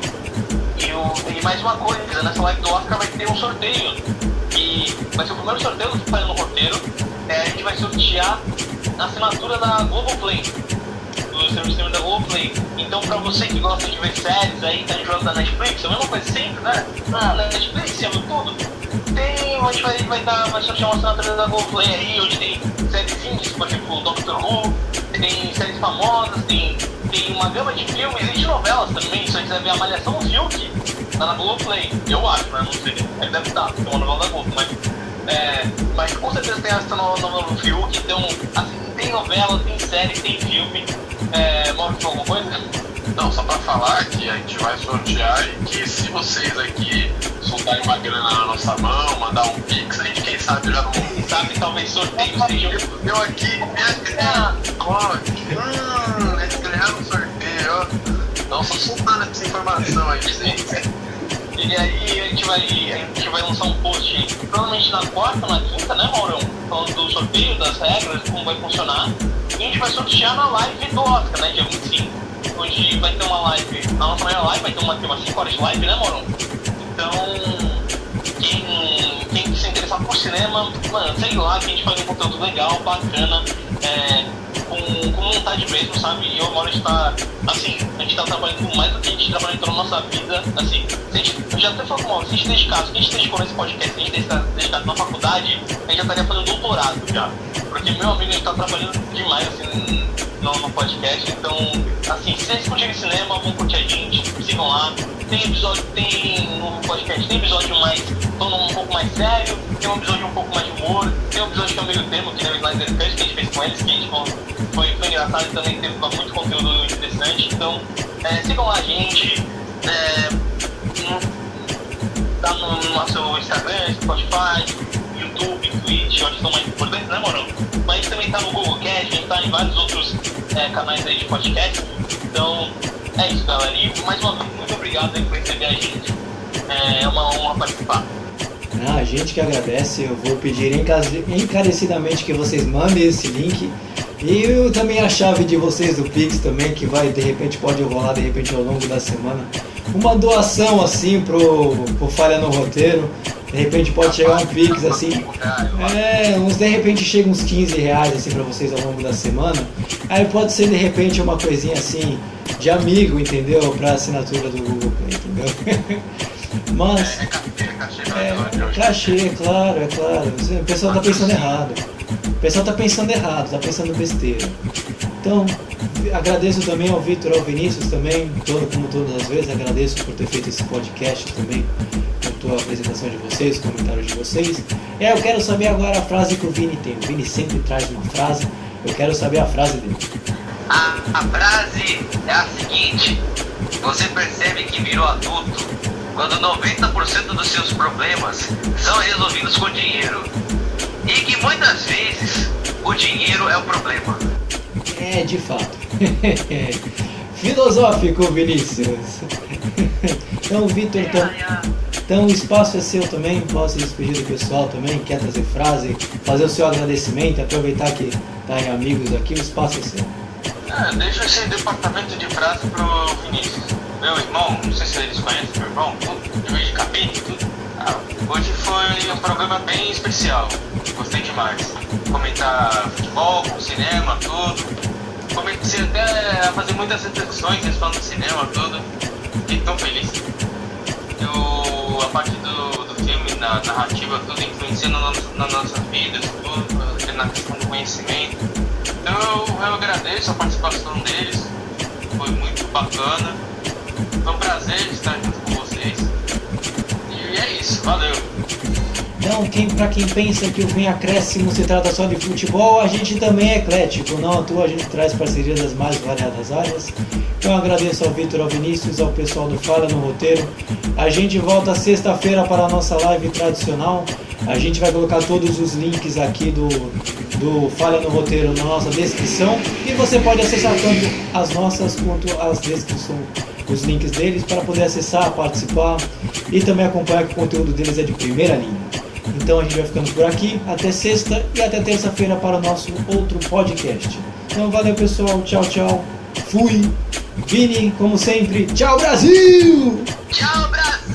e, o, e mais uma coisa, nessa live do Oscar vai ter um sorteio. E vai ser o primeiro sorteio que faz no roteiro. É, a gente vai sortear a assinatura da Globoplay. Do serviço da Globoplay. Então pra você que gosta de ver séries aí, tá jogando da Netflix, é a mesma coisa sempre, né? Ah, Netflix, você viu tudo. Tem, a gente vai, vai, dar, vai sortear uma assinatura da Globoplay aí, onde tem séries indies, por exemplo, Doctor Who, tem séries famosas, tem, tem uma gama de filmes e de novelas também. Se você quiser ver a Malhação Fiuk, tá na Globoplay, eu acho, né? Não sei. Ele deve estar, tem uma novela da Globo, mas. É, mas com certeza tem essa novela do Fiuk, então, assim, tem novela, tem série, tem filme. É, Mauro, alguma coisa? Não, só pra falar que a gente vai sortear e que se vocês aqui botar uma grana na nossa mão, mandar um pix, a gente quem sabe já não. Quem sabe talvez sorteio seja. Eu aqui, minha grana, ó, hum, eles ganharam um sorteio, ó. Então só soltando essa informação aí, gente. E aí a gente vai, a gente vai lançar um post provavelmente na quarta, na quinta, né, Maurão? Falando do sorteio, das regras, como vai funcionar. E a gente vai sortear na live do Oscar, né, dia 25. Onde vai ter uma live, na nossa maior live, vai ter uma, ter umas 5 horas de live, né, Maurão? Então, quem, quem se interessar por cinema, mano, sei lá, que a gente faz um conteúdo legal, bacana, é, com, com vontade mesmo, sabe? E eu agora está, assim, a gente tá trabalhando com mais do que a gente trabalha em toda a nossa vida, assim, a gente, já até o Mauro, se a gente dedicasse, se a gente dedicou nesse podcast, se a gente dedicado na faculdade, a gente já estaria fazendo doutorado já. Porque meu amigo, a gente tá trabalhando demais, assim, no, no podcast, então, assim, se vocês curtirem cinema, vão curtir a gente, sigam lá. Tem episódio, tem no podcast, tem episódio mais, torno um pouco mais sério, tem um episódio um pouco mais de humor, tem um episódio que é meio termo, que é o Slider Cut, que a gente fez com eles, que a gente falou, foi, foi engraçado também teve muito conteúdo interessante. Então, é, sigam a gente, é, no, no nosso Instagram, Spotify, YouTube, Twitch, que são mais importantes, né, Morão? Mas a gente também tá no Google Cast, a gente tá em vários outros é, canais aí de podcast. Então, é isso, galera. E mais uma vez, muito obrigado aí por receber a gente. É, é uma honra participar. Ah, a gente que agradece, eu vou pedir encarecidamente que vocês mandem esse link e eu, também a chave de vocês do Pix também, que vai, de repente, pode rolar de repente ao longo da semana. Uma doação assim pro, pro Falha no Roteiro. De repente pode chegar um Pix assim. É, uns de repente chega uns 15 reais assim pra vocês ao longo da semana. Aí pode ser de repente uma coisinha assim de amigo, entendeu? Pra assinatura do Google Play, entendeu? Mas. É, cachê, claro, é claro. O pessoal tá pensando errado. O pessoal tá pensando errado, tá pensando besteira. Então, agradeço também ao Vitor, ao Vinícius também, todo, como todas as vezes, agradeço por ter feito esse podcast também, com a apresentação de vocês, comentários de vocês. É, eu quero saber agora a frase que o Vini tem. O Vini sempre traz uma frase, eu quero saber a frase dele. A, a frase é a seguinte: você percebe que virou adulto quando 90% dos seus problemas são resolvidos com dinheiro. E que muitas vezes o dinheiro é o problema. É, de fato. Filosófico, Vinícius. então, Vitor, então, então o espaço é seu também. Posso despedir do pessoal também. Quer trazer frase, fazer o seu agradecimento, aproveitar que tá em amigos aqui. O espaço é seu. Ah, deixa esse departamento de frase pro Vinícius. Meu irmão, não sei se eles conhecem meu irmão, tudo, de cabine, tudo. Hoje foi um programa bem especial. Gostei demais. Comentar futebol, cinema, tudo comecei até a fazer muitas reflexões falando do cinema, tudo. Fiquei tão feliz. Eu, a parte do, do filme, na narrativa, tudo influencia no, nas nossas vidas, tudo, na questão do conhecimento. Então eu, eu agradeço a participação deles, foi muito bacana. Foi um prazer estar junto com vocês. E é isso, valeu! Então, quem, para quem pensa que o Vem Acréscimo se trata só de futebol, a gente também é eclético. Não à toa a gente traz parcerias das mais variadas áreas. Então, agradeço ao Vitor, ao Vinícius, ao pessoal do Fala no Roteiro. A gente volta sexta-feira para a nossa live tradicional. A gente vai colocar todos os links aqui do, do Falha no Roteiro na nossa descrição. E você pode acessar tanto as nossas quanto as descrições os links deles para poder acessar, participar e também acompanhar que o conteúdo deles é de primeira linha. Então a gente vai ficando por aqui. Até sexta e até terça-feira para o nosso outro podcast. Então valeu pessoal, tchau, tchau. Fui. Vini, como sempre, tchau Brasil! Tchau Brasil,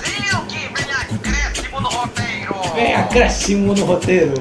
Vem acréscimo no roteiro!